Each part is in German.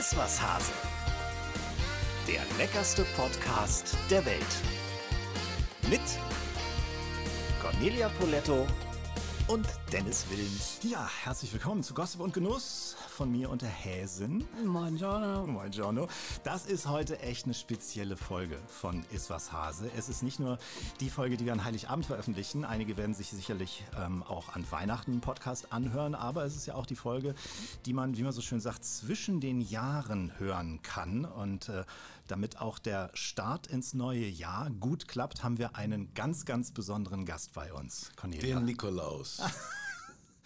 Ist was Hase. Der leckerste Podcast der Welt. Mit Cornelia Poletto und Dennis Wilms. Ja, herzlich willkommen zu Gossip und Genuss von mir und der Häsin. Moin, Giorno. Moin, Giorno. Das ist heute echt eine spezielle Folge von Is was Hase. Es ist nicht nur die Folge, die wir an Heiligabend veröffentlichen. Einige werden sich sicherlich ähm, auch an Weihnachten einen Podcast anhören, aber es ist ja auch die Folge, die man, wie man so schön sagt, zwischen den Jahren hören kann. Und äh, damit auch der Start ins neue Jahr gut klappt, haben wir einen ganz, ganz besonderen Gast bei uns. Cornelia. Den Nikolaus.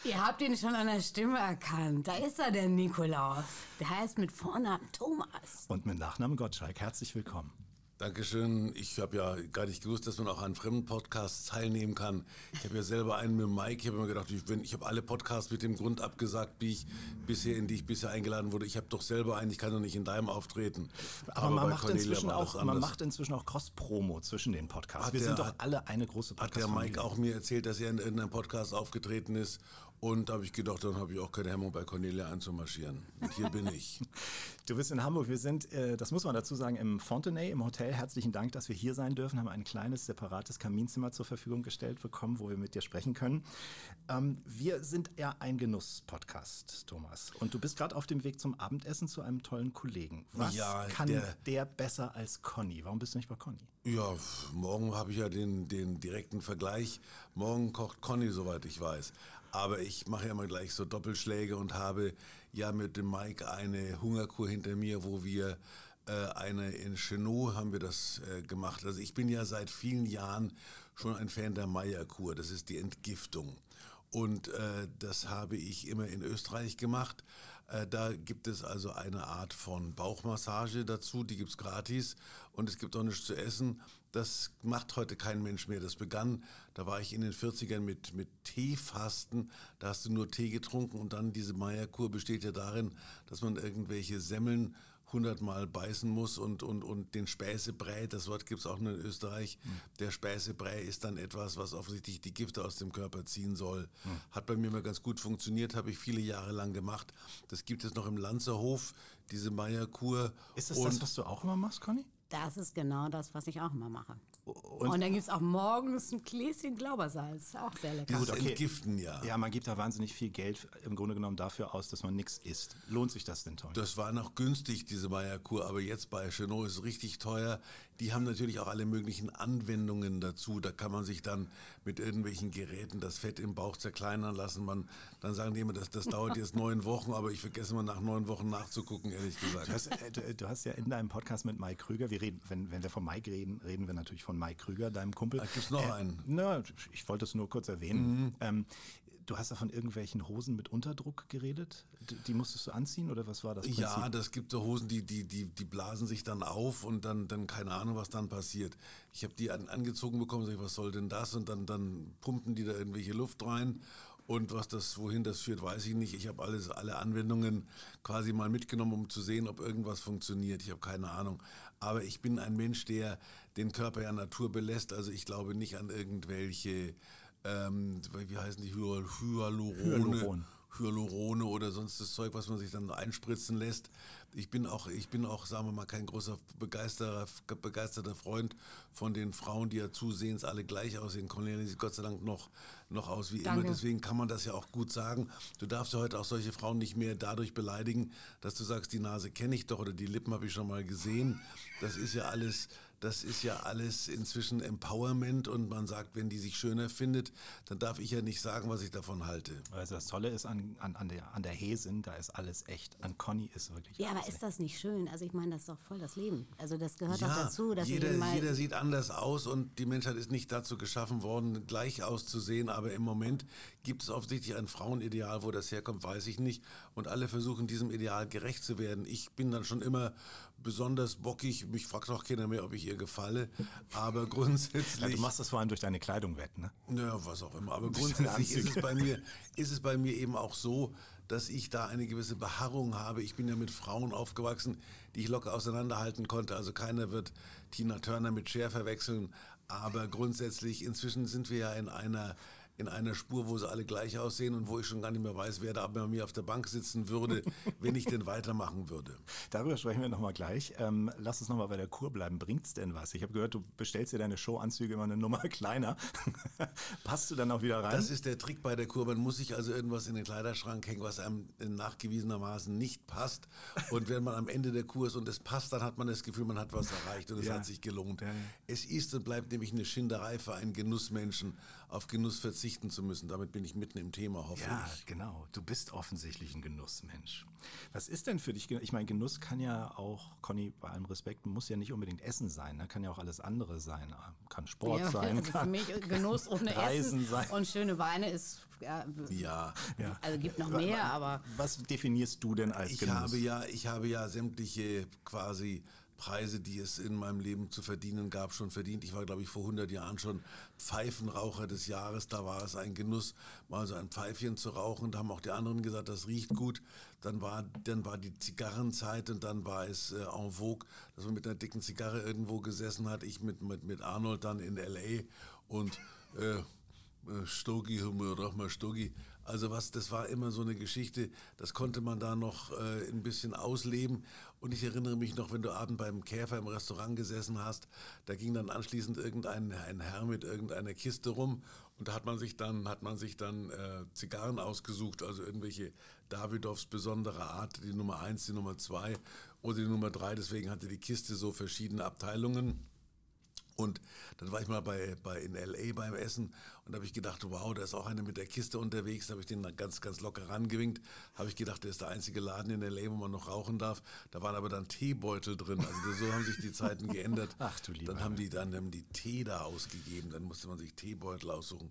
Ihr habt ihn schon an der Stimme erkannt. Da ist er, der Nikolaus. Der heißt mit Vornamen Thomas. Und mit Nachnamen Gottschalk. Herzlich willkommen. Dankeschön. Ich habe ja gar nicht gewusst, dass man auch an fremden Podcasts teilnehmen kann. Ich habe ja selber einen mit Mike. Ich habe mir gedacht, ich, ich habe alle Podcasts mit dem Grund abgesagt, wie ich bisher, in die ich bisher eingeladen wurde. Ich habe doch selber einen, ich kann doch nicht in deinem auftreten. Aber, Aber man, macht inzwischen auch, man macht inzwischen auch Cross-Promo zwischen den Podcasts. Hat Wir der, sind doch alle eine große podcast Hat der Mike auch mir erzählt, dass er in irgendeinem Podcast aufgetreten ist und habe ich gedacht, dann habe ich auch keine Hemmung, bei Cornelia einzumarschieren. Und hier bin ich. Du bist in Hamburg. Wir sind, äh, das muss man dazu sagen, im Fontenay, im Hotel. Herzlichen Dank, dass wir hier sein dürfen. Haben ein kleines, separates Kaminzimmer zur Verfügung gestellt bekommen, wo wir mit dir sprechen können. Ähm, wir sind ja ein Genuss-Podcast, Thomas. Und du bist gerade auf dem Weg zum Abendessen zu einem tollen Kollegen. Was ja, kann der, der besser als Conny? Warum bist du nicht bei Conny? Ja, morgen habe ich ja den, den direkten Vergleich. Morgen kocht Conny, soweit ich weiß. Aber ich mache ja immer gleich so Doppelschläge und habe ja mit dem Mike eine Hungerkur hinter mir, wo wir äh, eine in Chenot haben wir das äh, gemacht. Also ich bin ja seit vielen Jahren schon ein Fan der Meierkur. Das ist die Entgiftung. Und äh, das habe ich immer in Österreich gemacht. Äh, da gibt es also eine Art von Bauchmassage dazu, die gibt's gratis. Und es gibt auch nichts zu essen. Das macht heute kein Mensch mehr. Das begann, da war ich in den 40ern mit, mit Teefasten. Da hast du nur Tee getrunken und dann diese Meierkur besteht ja darin, dass man irgendwelche Semmeln hundertmal beißen muss und, und, und den Späßebrei, das Wort gibt es auch nur in Österreich, mhm. der Späßebrei ist dann etwas, was offensichtlich die Gifte aus dem Körper ziehen soll. Mhm. Hat bei mir mal ganz gut funktioniert, habe ich viele Jahre lang gemacht. Das gibt es noch im Lanzerhof, diese Meierkur. Ist das und das, was du auch immer machst, Conny? Das ist genau das, was ich auch immer mache. Und, und dann gibt es auch morgens ein Gläschen Glaubersalz. Auch sehr lecker. Gut, okay. Entgiften, ja. Ja, man gibt da wahnsinnig viel Geld im Grunde genommen dafür aus, dass man nichts isst. Lohnt sich das denn, Tom? Das war noch günstig, diese Meierkur, aber jetzt bei Chenot ist es richtig teuer. Die haben natürlich auch alle möglichen Anwendungen dazu. Da kann man sich dann mit irgendwelchen Geräten das Fett im Bauch zerkleinern lassen. Man, dann sagen die immer, das, das dauert jetzt neun Wochen, aber ich vergesse mal nach neun Wochen nachzugucken, ehrlich gesagt. Du hast, äh, du, du hast ja in deinem Podcast mit Mike Krüger, wir reden, wenn, wenn wir von Mike reden, reden wir natürlich von Mike Krüger, deinem Kumpel. Da gibt noch äh, einen. Na, ich wollte es nur kurz erwähnen. Mhm. Ähm, du hast da von irgendwelchen Hosen mit Unterdruck geredet. Die, musstest du anziehen oder was war das? Prinzip? Ja, das gibt so Hosen, die, die, die, die blasen sich dann auf und dann, dann keine Ahnung, was dann passiert. Ich habe die an, angezogen bekommen, sag ich, was soll denn das? Und dann, dann pumpen die da irgendwelche Luft rein und was das, wohin das führt, weiß ich nicht. Ich habe alles, alle Anwendungen quasi mal mitgenommen, um zu sehen, ob irgendwas funktioniert. Ich habe keine Ahnung. Aber ich bin ein Mensch, der den Körper ja Natur belässt. Also ich glaube nicht an irgendwelche, ähm, wie heißen die, Hyalurone. Hyaluron. Hyalurone oder sonst das Zeug, was man sich dann einspritzen lässt. Ich bin auch, ich bin auch, sagen wir mal, kein großer begeisterter, begeisterter Freund von den Frauen, die ja zusehends alle gleich aussehen. Cornelia sieht Gott sei Dank noch, noch aus wie Danke. immer. Deswegen kann man das ja auch gut sagen. Du darfst ja heute auch solche Frauen nicht mehr dadurch beleidigen, dass du sagst, die Nase kenne ich doch oder die Lippen habe ich schon mal gesehen. Das ist ja alles, das ist ja alles inzwischen Empowerment und man sagt, wenn die sich schöner findet, dann darf ich ja nicht sagen, was ich davon halte. Also das Tolle ist an, an, an, der, an der Hesin, da ist alles echt. An Conny ist wirklich Ja, aber ist echt. das nicht schön? Also ich meine, das ist doch voll das Leben. Also das gehört ja, doch dazu. Dass jeder, jeder sieht anders aus und die Menschheit ist nicht dazu geschaffen worden, gleich auszusehen. Aber im Moment gibt es offensichtlich ein Frauenideal, wo das herkommt, weiß ich nicht. Und alle versuchen diesem Ideal gerecht zu werden. Ich bin dann schon immer besonders bockig. Mich fragt auch keiner mehr, ob ich ihr gefalle. Aber grundsätzlich. Ja, du machst das vor allem durch deine Kleidung wett, ne? Ja, was auch immer. Aber grundsätzlich ist es bei mir, ist es bei mir eben auch so, dass ich da eine gewisse Beharrung habe. Ich bin ja mit Frauen aufgewachsen, die ich locker auseinanderhalten konnte. Also keiner wird Tina Turner mit Cher verwechseln. Aber grundsätzlich, inzwischen sind wir ja in einer in einer Spur, wo sie alle gleich aussehen und wo ich schon gar nicht mehr weiß, wer da bei mir auf der Bank sitzen würde, wenn ich denn weitermachen würde. Darüber sprechen wir nochmal gleich. Ähm, lass uns nochmal bei der Kur bleiben. Bringt's denn was? Ich habe gehört, du bestellst dir deine Showanzüge immer eine Nummer kleiner. Passt du dann auch wieder rein? Das ist der Trick bei der Kur. Man muss sich also irgendwas in den Kleiderschrank hängen, was einem nachgewiesenermaßen nicht passt. Und wenn man am Ende der Kur ist und es passt, dann hat man das Gefühl, man hat was erreicht und es Ja. hat sich gelohnt. Ja. Es ist und bleibt nämlich eine Schinderei für einen Genussmenschen, auf Genuss verzichten zu müssen. Damit bin ich mitten im Thema, hoffe Ja, ich. genau. Du bist offensichtlich ein Genussmensch. Was ist denn für dich? Ich meine, Genuss kann ja auch, Conny, bei allem Respekt, muss ja nicht unbedingt Essen sein. Ne? Kann ja auch alles andere sein. Kann Sport Ja, sein. also für kann mich Genuss ohne Reisen Essen sein. und schöne Weine ist, ja, Ja, Ja. also gibt noch mehr, aber Was definierst du denn als Ich Genuss? habe ja, ich habe ja sämtliche quasi Preise, die es in meinem Leben zu verdienen gab, schon verdient. Ich war, glaube ich, vor 100 Jahren schon Pfeifenraucher des Jahres. Da war es ein Genuss, mal so ein Pfeifchen zu rauchen. Da haben auch die anderen gesagt, das riecht gut. Dann war, dann war die Zigarrenzeit und dann war es äh, en vogue, dass man mit einer dicken Zigarre irgendwo gesessen hat. Ich mit, mit, mit Arnold dann in L.A. und äh, äh, Stogi, mal Stogi. Also was, das war immer so eine Geschichte, das konnte man da noch äh, ein bisschen ausleben. Und ich erinnere mich noch, wenn du abend beim Käfer im Restaurant gesessen hast, da ging dann anschließend irgendein ein Herr mit irgendeiner Kiste rum und da hat man sich dann, hat man sich dann äh, Zigarren ausgesucht, also irgendwelche Davidoffs besondere Art, die Nummer eins, die Nummer zwei oder die Nummer drei. Deswegen hatte die Kiste so verschiedene Abteilungen. Und dann war ich mal bei, bei in L.A. beim Essen und da habe ich gedacht, wow, da ist auch einer mit der Kiste unterwegs. Da habe ich den ganz, ganz locker rangewinkt. Habe ich gedacht, der ist der einzige Laden in L.A., wo man noch rauchen darf. Da waren aber dann Teebeutel drin. Also so haben sich die Zeiten geändert. Ach, du lieber Dann haben die dann haben die Tee da ausgegeben. Dann musste man sich Teebeutel aussuchen.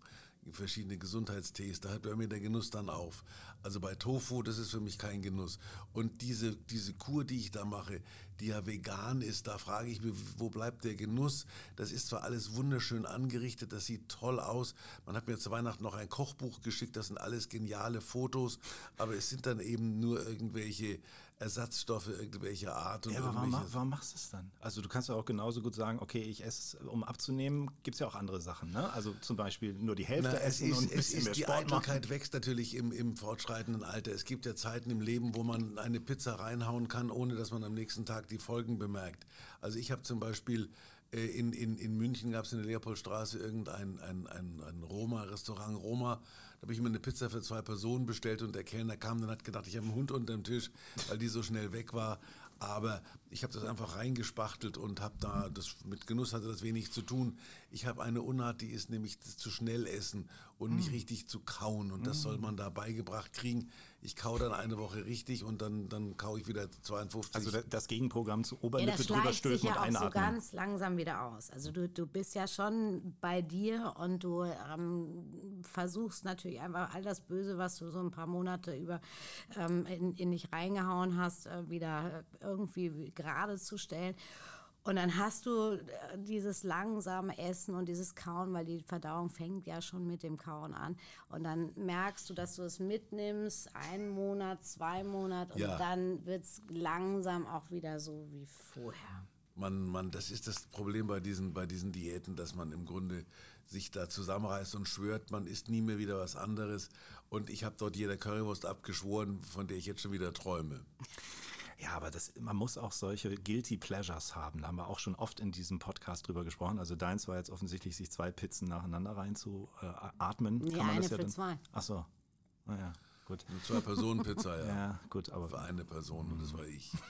Verschiedene Gesundheitstees. Da hört bei mir der Genuss dann auf. Also bei Tofu, das ist für mich kein Genuss. Und diese, diese Kur, die ich da mache, die ja vegan ist, da frage ich mich, wo bleibt der Genuss? Das ist zwar alles wunderschön angerichtet, das sieht toll aus. Man hat mir zu Weihnachten noch ein Kochbuch geschickt, das sind alles geniale Fotos, aber es sind dann eben nur irgendwelche Ersatzstoffe irgendwelcher Art. Und Ja, aber warum, warum machst du es dann? Also du kannst ja auch genauso gut sagen, okay, ich esse, um abzunehmen, gibt es ja auch andere Sachen. Ne? Also zum Beispiel nur die Hälfte Na, es essen ist, und ein es bisschen mehr ist die Sport machen. Eitelkeit wächst natürlich im, im fortschreitenden Alter. Es gibt ja Zeiten im Leben, wo man eine Pizza reinhauen kann, ohne dass man am nächsten Tag die Folgen bemerkt. Also ich habe zum Beispiel äh, in, in, in München gab es in der Leopoldstraße irgendein ein, ein, ein Roma-Restaurant Roma. Da habe ich mir eine Pizza für zwei Personen bestellt und der Kellner kam und hat gedacht, ich habe einen Hund unter dem Tisch, weil die so schnell weg war. Aber ich habe das einfach reingespachtelt und habe da, das mit Genuss hatte das wenig zu tun. Ich habe eine Unart, die ist nämlich zu schnell essen und nicht richtig zu kauen. Und das soll man da beigebracht kriegen. Ich kau dann eine Woche richtig und dann, dann kau ich wieder 52. Also da- das Gegenprogramm zu ja, Oberlippe das drüber stülpen ja und auch so einatmen. ganz langsam wieder aus. Also du, du bist ja schon bei dir und du ähm, versuchst natürlich einfach all das Böse, was du so ein paar Monate über ähm, in, in dich reingehauen hast, äh, wieder irgendwie gerade zu stellen. Und dann hast du äh, dieses langsame Essen und dieses Kauen, weil die Verdauung fängt ja schon mit dem Kauen an. Und dann merkst du, dass du es mitnimmst, einen Monat, zwei Monate, und Ja. dann wird es langsam auch wieder so wie vorher. Man, man, das ist das Problem bei diesen, bei diesen Diäten, dass man im Grunde sich da zusammenreißt und schwört, man isst nie mehr wieder was anderes. Und ich habe dort jeder Currywurst abgeschworen, von der ich jetzt schon wieder träume. Ja, aber das, man muss auch solche Guilty Pleasures haben. Da haben wir auch schon oft in diesem Podcast drüber gesprochen. Also deins war jetzt offensichtlich, sich zwei Pizzen nacheinander reinzuatmen. Nee, Kann man eine das ja für dann, zwei. Ach so, naja, gut. Eine Zwei-Personen-Pizza, ja. Ja, gut, aber Für eine Person und das war ich.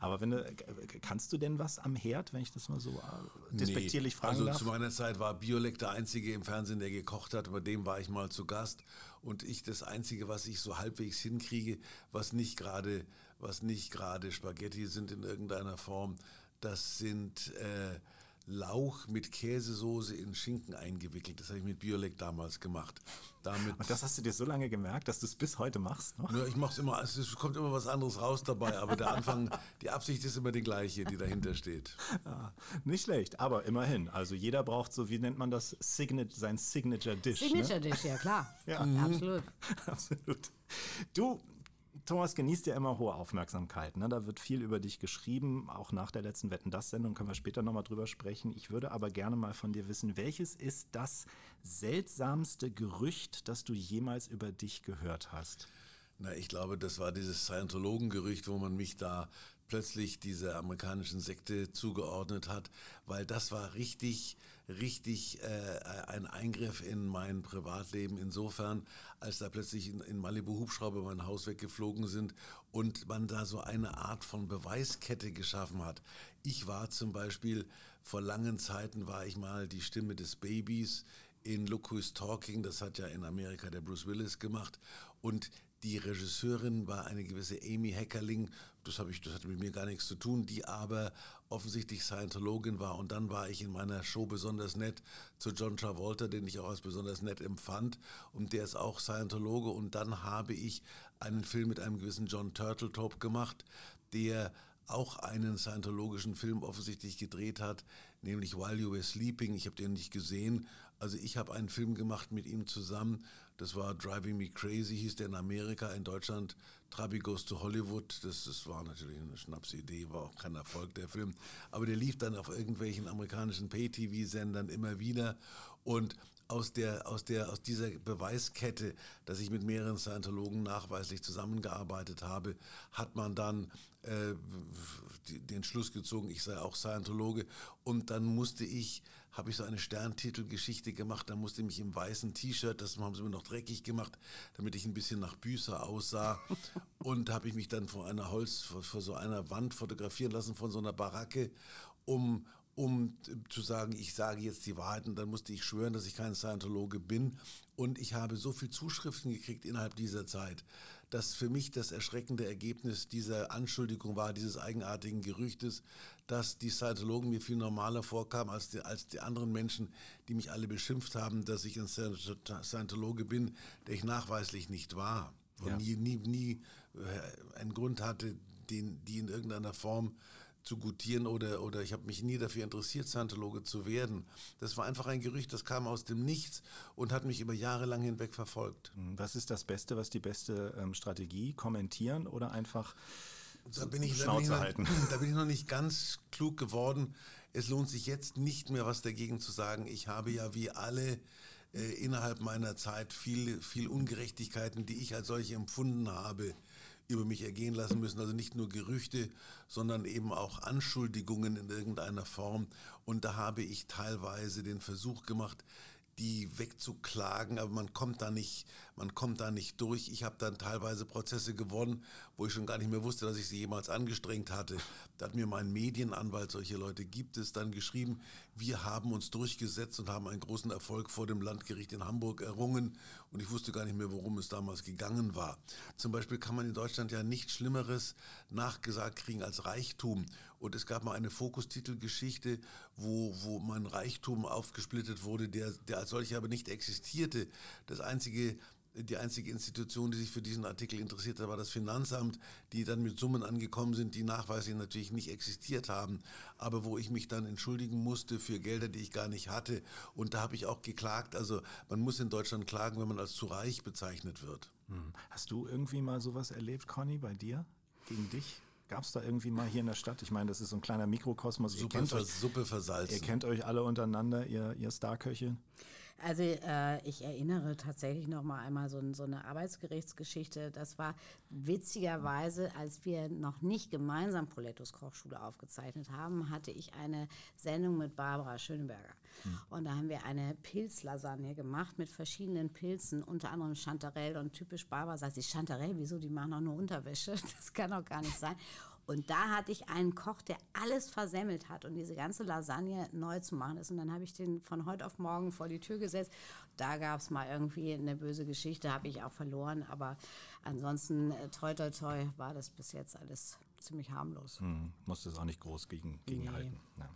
Aber wenn du, kannst du denn was am Herd, wenn ich das mal so äh, despektierlich Nee, fragen also darf? zu meiner Zeit war Biolek der Einzige im Fernsehen, der gekocht hat. Bei dem war ich mal zu Gast. Und ich das Einzige, was ich so halbwegs hinkriege, was nicht gerade, was nicht gerade Spaghetti sind in irgendeiner Form, das sind äh, Lauch mit Käsesoße in Schinken eingewickelt. Das habe ich mit Biolek damals gemacht. Damit Und das hast du dir so lange gemerkt, dass du es bis heute machst? Ne? ja, ich mach's immer, es kommt immer was anderes raus dabei, aber der Anfang, die Absicht ist immer die gleiche, die dahinter steht. Ja, nicht schlecht, aber immerhin. Also jeder braucht so, wie nennt man das, Signature, sein Signature Dish. Signature Ne? Dish, ja klar. Ja. Absolut. Absolut. Du, Thomas genießt ja immer hohe Aufmerksamkeit. Ne? Da wird viel über dich geschrieben, auch nach der letzten Wetten das Sendung können wir später nochmal drüber sprechen. Ich würde aber gerne mal von dir wissen, welches ist das seltsamste Gerücht, das du jemals über dich gehört hast? Na, ich glaube, das war dieses Scientologen-Gerücht, wo man mich da plötzlich dieser amerikanischen Sekte zugeordnet hat, weil das war richtig, richtig äh, ein Eingriff in mein Privatleben insofern, als da plötzlich in, in Malibu Hubschrauber mein Haus weggeflogen sind und man da so eine Art von Beweiskette geschaffen hat. Ich war zum Beispiel vor langen Zeiten war ich mal die Stimme des Babys in Look Who's Talking, das hat ja in Amerika der Bruce Willis gemacht und die Regisseurin war eine gewisse Amy Heckerling, das, ich, das hatte mit mir gar nichts zu tun, die aber offensichtlich Scientologin war. Und dann war ich in meiner Show besonders nett zu John Travolta, den ich auch als besonders nett empfand. Und der ist auch Scientologe. Und dann habe ich einen Film mit einem gewissen John Turtletop gemacht, der auch einen scientologischen Film offensichtlich gedreht hat, nämlich While You Were Sleeping. Ich habe den nicht gesehen. Also ich habe einen Film gemacht mit ihm zusammen das war Driving Me Crazy, hieß der in Amerika, in Deutschland Trabi Goes to Hollywood. Das, das war natürlich eine Schnapsidee, war auch kein Erfolg der Film. Aber der lief dann auf irgendwelchen amerikanischen Pay-TV-Sendern immer wieder. Und aus, der, aus, der, aus dieser Beweiskette, dass ich mit mehreren Scientologen nachweislich zusammengearbeitet habe, hat man dann äh, den Schluss gezogen, ich sei auch Scientologe. Und dann musste ich habe ich so eine Sterntitelgeschichte gemacht. Da musste ich mich im weißen T-Shirt, das haben sie mir noch dreckig gemacht, damit ich ein bisschen nach Büßer aussah. und habe ich mich dann vor einer Holz, vor, vor so einer Wand fotografieren lassen von so einer Baracke, um um zu sagen, ich sage jetzt die Wahrheit und dann musste ich schwören, dass ich kein Scientologe bin. Und ich habe so viel Zuschriften gekriegt innerhalb dieser Zeit, dass für mich das erschreckende Ergebnis dieser Anschuldigung war, dieses eigenartigen Gerüchtes, dass die Scientologen mir viel normaler vorkamen als die, als die anderen Menschen, die mich alle beschimpft haben, dass ich ein Scientologe bin, der ich nachweislich nicht war und ja. nie, nie, nie äh, einen Grund hatte, den, die in irgendeiner Form zu gutieren oder, oder ich habe mich nie dafür interessiert, Scientologe zu werden. Das war einfach ein Gerücht, das kam aus dem Nichts und hat mich über Jahre lang hinweg verfolgt. Hm, was ist das Beste, was die beste ähm, Strategie? Kommentieren oder einfach da bin ich, Schnauze da bin ich noch, Da bin ich noch nicht ganz klug geworden. Es lohnt sich jetzt nicht mehr was dagegen zu sagen. Ich habe ja wie alle äh, innerhalb meiner Zeit viel, viel Ungerechtigkeiten, die ich als solche empfunden habe, über mich ergehen lassen müssen. Also nicht nur Gerüchte, sondern eben auch Anschuldigungen in irgendeiner Form. Und da habe ich teilweise den Versuch gemacht, die wegzuklagen, aber man kommt da nicht, man kommt da nicht durch. Ich habe dann teilweise Prozesse gewonnen, wo ich schon gar nicht mehr wusste, dass ich sie jemals angestrengt hatte. Da hat mir mein Medienanwalt, solche Leute gibt es, dann geschrieben, wir haben uns durchgesetzt und haben einen großen Erfolg vor dem Landgericht in Hamburg errungen und ich wusste gar nicht mehr, worum es damals gegangen war. Zum Beispiel kann man in Deutschland ja nichts Schlimmeres nachgesagt kriegen als Reichtum. Und es gab mal eine Fokustitelgeschichte, wo, wo mein Reichtum aufgesplittet wurde, der, der als solcher aber nicht existierte. Das einzige die einzige Institution, die sich für diesen Artikel interessiert hat, war das Finanzamt, die dann mit Summen angekommen sind, die nachweislich natürlich nicht existiert haben, aber wo ich mich dann entschuldigen musste für Gelder, die ich gar nicht hatte. Und da habe ich auch geklagt. Also man muss in Deutschland klagen, wenn man als zu reich bezeichnet wird. Hm. Hast du irgendwie mal sowas erlebt, Conny, bei dir? Gegen dich? Gab es da irgendwie mal hier in der Stadt? Ich meine, das ist so ein kleiner Mikrokosmos. Suppe, ihr kennt euch, Suppe versalzen. Ihr kennt euch alle untereinander, ihr, ihr Starköche. Also äh, ich erinnere tatsächlich noch mal einmal so, so, eine Arbeitsgerichtsgeschichte. Das war witzigerweise, als wir noch nicht gemeinsam Polettos Kochschule aufgezeichnet haben, hatte ich eine Sendung mit Barbara Schöneberger. Hm. Und da haben wir eine Pilzlasagne gemacht mit verschiedenen Pilzen, unter anderem Chantarelle. Und typisch Barbara sagt sie, Chantarelle, wieso, die machen doch nur Unterwäsche. Das kann doch gar nicht sein. Und da hatte ich einen Koch, der alles versemmelt hat und diese ganze Lasagne neu zu machen ist. Und dann habe ich den von heute auf morgen vor die Tür gesetzt. Da gab es mal irgendwie eine böse Geschichte, habe ich auch verloren. Aber ansonsten, äh, toi, toi, toi, war das bis jetzt alles ziemlich harmlos. Hm, musste es auch nicht groß gegen, gegenhalten. Nee. Ja.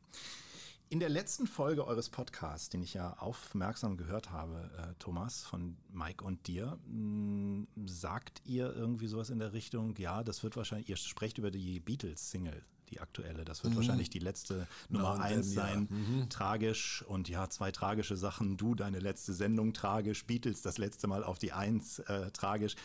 In der letzten Folge eures Podcasts, den ich ja aufmerksam gehört habe, äh, Thomas, von Mike und dir, mh, hm, sagt ihr irgendwie sowas in der Richtung, ja, das wird wahrscheinlich, ihr sprecht über die Beatles-Single, die aktuelle, das wird mhm. wahrscheinlich die letzte Nummer eins sein, ja. mhm. tragisch und ja, zwei tragische Sachen, du, deine letzte Sendung tragisch, Beatles das letzte Mal auf die Eins, äh, tragisch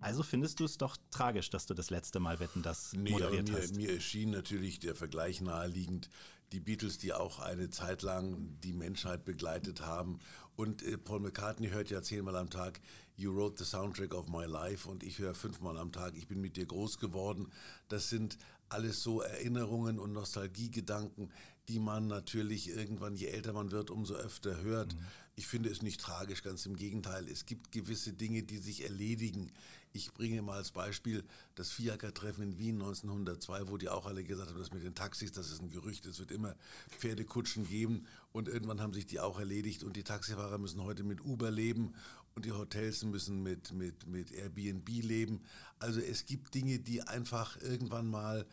Also findest du es doch tragisch, dass du das letzte Mal Wetten das Nee, moderiert mir, hast? mir erschien natürlich der Vergleich naheliegend. Die Beatles, die auch eine Zeit lang die Menschheit begleitet haben. Und äh, Paul McCartney hört ja zehnmal am Tag, You wrote the soundtrack of my life. Und ich höre fünfmal am Tag, ich bin mit dir groß geworden. Das sind alles so Erinnerungen und Nostalgiegedanken, die man natürlich irgendwann, je älter man wird, umso öfter hört. Ich finde es nicht tragisch, ganz im Gegenteil. Es gibt gewisse Dinge, die sich erledigen. Ich bringe mal als Beispiel das Fiaker-Treffen in Wien 1902, wo die auch alle gesagt haben, das mit den Taxis, das ist ein Gerücht, es wird immer Pferdekutschen geben und irgendwann haben sich die auch erledigt und die Taxifahrer müssen heute mit Uber leben und die Hotels müssen mit, mit, mit Airbnb leben. Also es gibt Dinge, die einfach irgendwann mal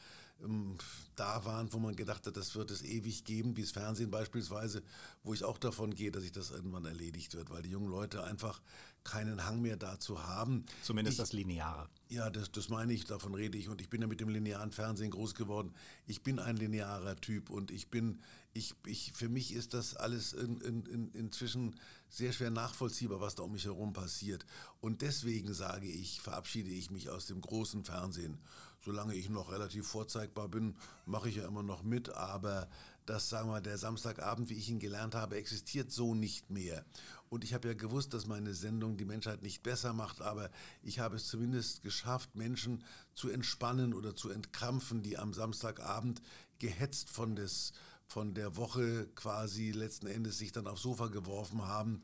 ähm, da waren, wo man gedacht hat, das wird es ewig geben, wie das Fernsehen beispielsweise, wo ich auch davon gehe, dass sich das irgendwann erledigt wird, weil die jungen Leute einfach keinen Hang mehr dazu haben. Zumindest ich, das Lineare. Ja, das, das meine ich, davon rede ich. Und ich bin ja mit dem linearen Fernsehen groß geworden. Ich bin ein linearer Typ und ich bin, ich, ich, für mich ist das alles in, in, in, inzwischen sehr schwer nachvollziehbar, was da um mich herum passiert. Und deswegen sage ich, verabschiede ich mich aus dem großen Fernsehen. Solange ich noch relativ vorzeigbar bin, mache ich ja immer noch mit, aber das, sagen wir, der Samstagabend, wie ich ihn gelernt habe, existiert so nicht mehr. Und ich habe ja gewusst, dass meine Sendung die Menschheit nicht besser macht, aber ich habe es zumindest geschafft, Menschen zu entspannen oder zu entkrampfen, die am Samstagabend gehetzt von, des, von der Woche quasi letzten Endes sich dann aufs Sofa geworfen haben,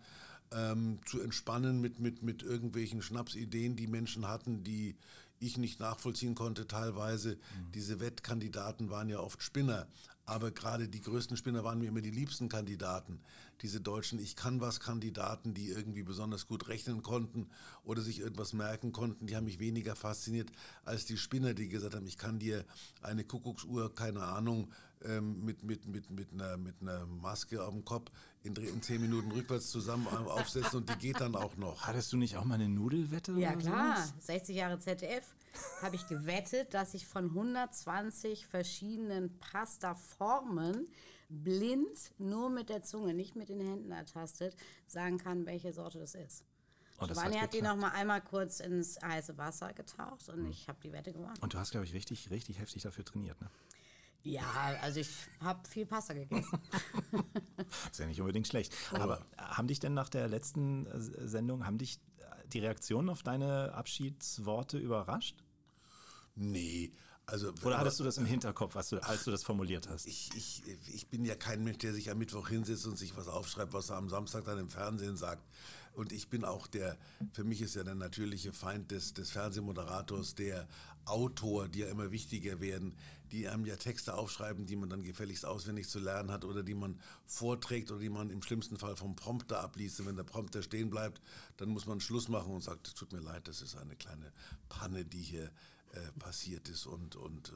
ähm, zu entspannen mit, mit, mit irgendwelchen Schnapsideen, die Menschen hatten, die ich nicht nachvollziehen konnte teilweise. Mhm. Diese Wettkandidaten waren ja oft Spinner, aber gerade die größten Spinner waren mir immer die liebsten Kandidaten. Diese deutschen Ich kann was Kandidaten, die irgendwie besonders gut rechnen konnten oder sich irgendwas merken konnten, die haben mich weniger fasziniert als die Spinner, die gesagt haben, ich kann dir eine Kuckucksuhr, keine Ahnung, ähm, mit, mit, mit, mit, einer, mit einer Maske auf dem Kopf in, in zehn Minuten rückwärts zusammen aufsetzen und die geht dann auch noch. Hattest du nicht auch mal eine Nudelwette? Ja klar, 60 Jahre ZDF habe ich gewettet, dass ich von 120 verschiedenen Pasta-Formen blind nur mit der Zunge, nicht mit den Händen ertastet, sagen kann, welche Sorte das ist. Oh, Giovanni hat hat die noch mal einmal kurz ins heiße Wasser getaucht und ich habe die Wette gewonnen. Und du hast, glaube ich, richtig, richtig heftig dafür trainiert, ne? Ja, also ich habe viel Pasta gegessen. ist ja nicht unbedingt schlecht. Aber haben dich denn nach der letzten äh, Sendung, haben dich äh, die Reaktionen auf deine Abschiedsworte überrascht? Nee, also, Oder hattest du das im Hinterkopf, als du, als du das formuliert hast? Ich, ich, ich bin ja kein Mensch, der sich am Mittwoch hinsetzt und sich was aufschreibt, was er am Samstag dann im Fernsehen sagt. Und ich bin auch der, für mich ist ja der natürliche Feind des, des Fernsehmoderators, der Autor, die ja immer wichtiger werden, die einem ja Texte aufschreiben, die man dann gefälligst auswendig zu lernen hat oder die man vorträgt oder die man im schlimmsten Fall vom Prompter abliest. Und wenn der Prompter stehen bleibt, dann muss man Schluss machen und sagt, es tut mir leid, das ist eine kleine Panne, die hier äh, passiert ist und, und äh,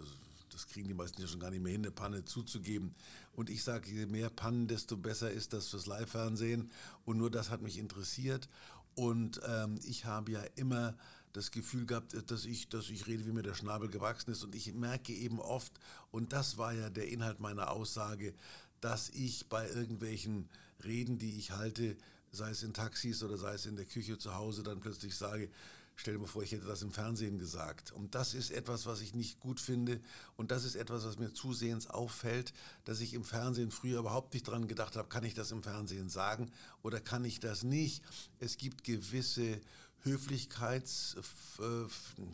das kriegen die meisten ja schon gar nicht mehr hin, eine Panne zuzugeben. Und ich sage, je mehr Pannen, desto besser ist das fürs Live-Fernsehen. Und nur das hat mich interessiert. Und ähm, ich habe ja immer das Gefühl gehabt, dass ich, dass ich rede, wie mir der Schnabel gewachsen ist. Und ich merke eben oft, und das war ja der Inhalt meiner Aussage, dass ich bei irgendwelchen Reden, die ich halte, sei es in Taxis oder sei es in der Küche zu Hause, dann plötzlich sage, Stell dir mal vor, ich hätte das im Fernsehen gesagt. Und das ist etwas, was ich nicht gut finde. Und das ist etwas, was mir zusehends auffällt, dass ich im Fernsehen früher überhaupt nicht dran gedacht habe, kann ich das im Fernsehen sagen oder kann ich das nicht. Es gibt gewisse Höflichkeits,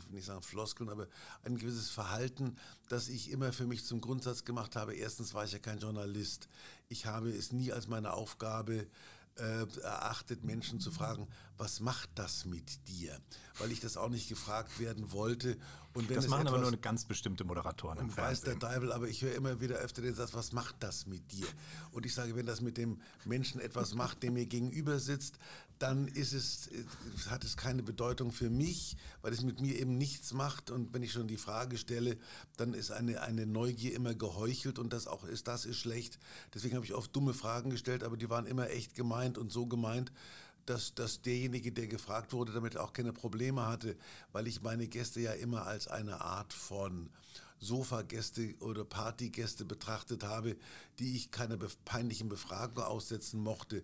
nicht sagen Floskeln, aber ein gewisses Verhalten, das ich immer für mich zum Grundsatz gemacht habe. Erstens war ich ja kein Journalist. Ich habe es nie als meine Aufgabe äh, erachtet, Menschen zu fragen, was macht das mit dir? Weil ich das auch nicht gefragt werden wollte. Und wenn das machen etwas, aber nur ganz bestimmte Moderatoren im weiß der. Deibel, aber ich höre immer wieder öfter den Satz, was macht das mit dir? Und ich sage, wenn das mit dem Menschen etwas macht, der mir gegenüber sitzt, dann ist es, hat es keine Bedeutung für mich, weil es mit mir eben nichts macht. Und wenn ich schon die Frage stelle, dann ist eine, eine Neugier immer geheuchelt und das auch ist, das ist schlecht. Deswegen habe ich oft dumme Fragen gestellt, aber die waren immer echt gemeint und so gemeint, dass, dass derjenige, der gefragt wurde, damit auch keine Probleme hatte, weil ich meine Gäste ja immer als eine Art von Sofagäste oder Partygäste betrachtet habe, die ich keine be peinlichen Befragungen aussetzen mochte.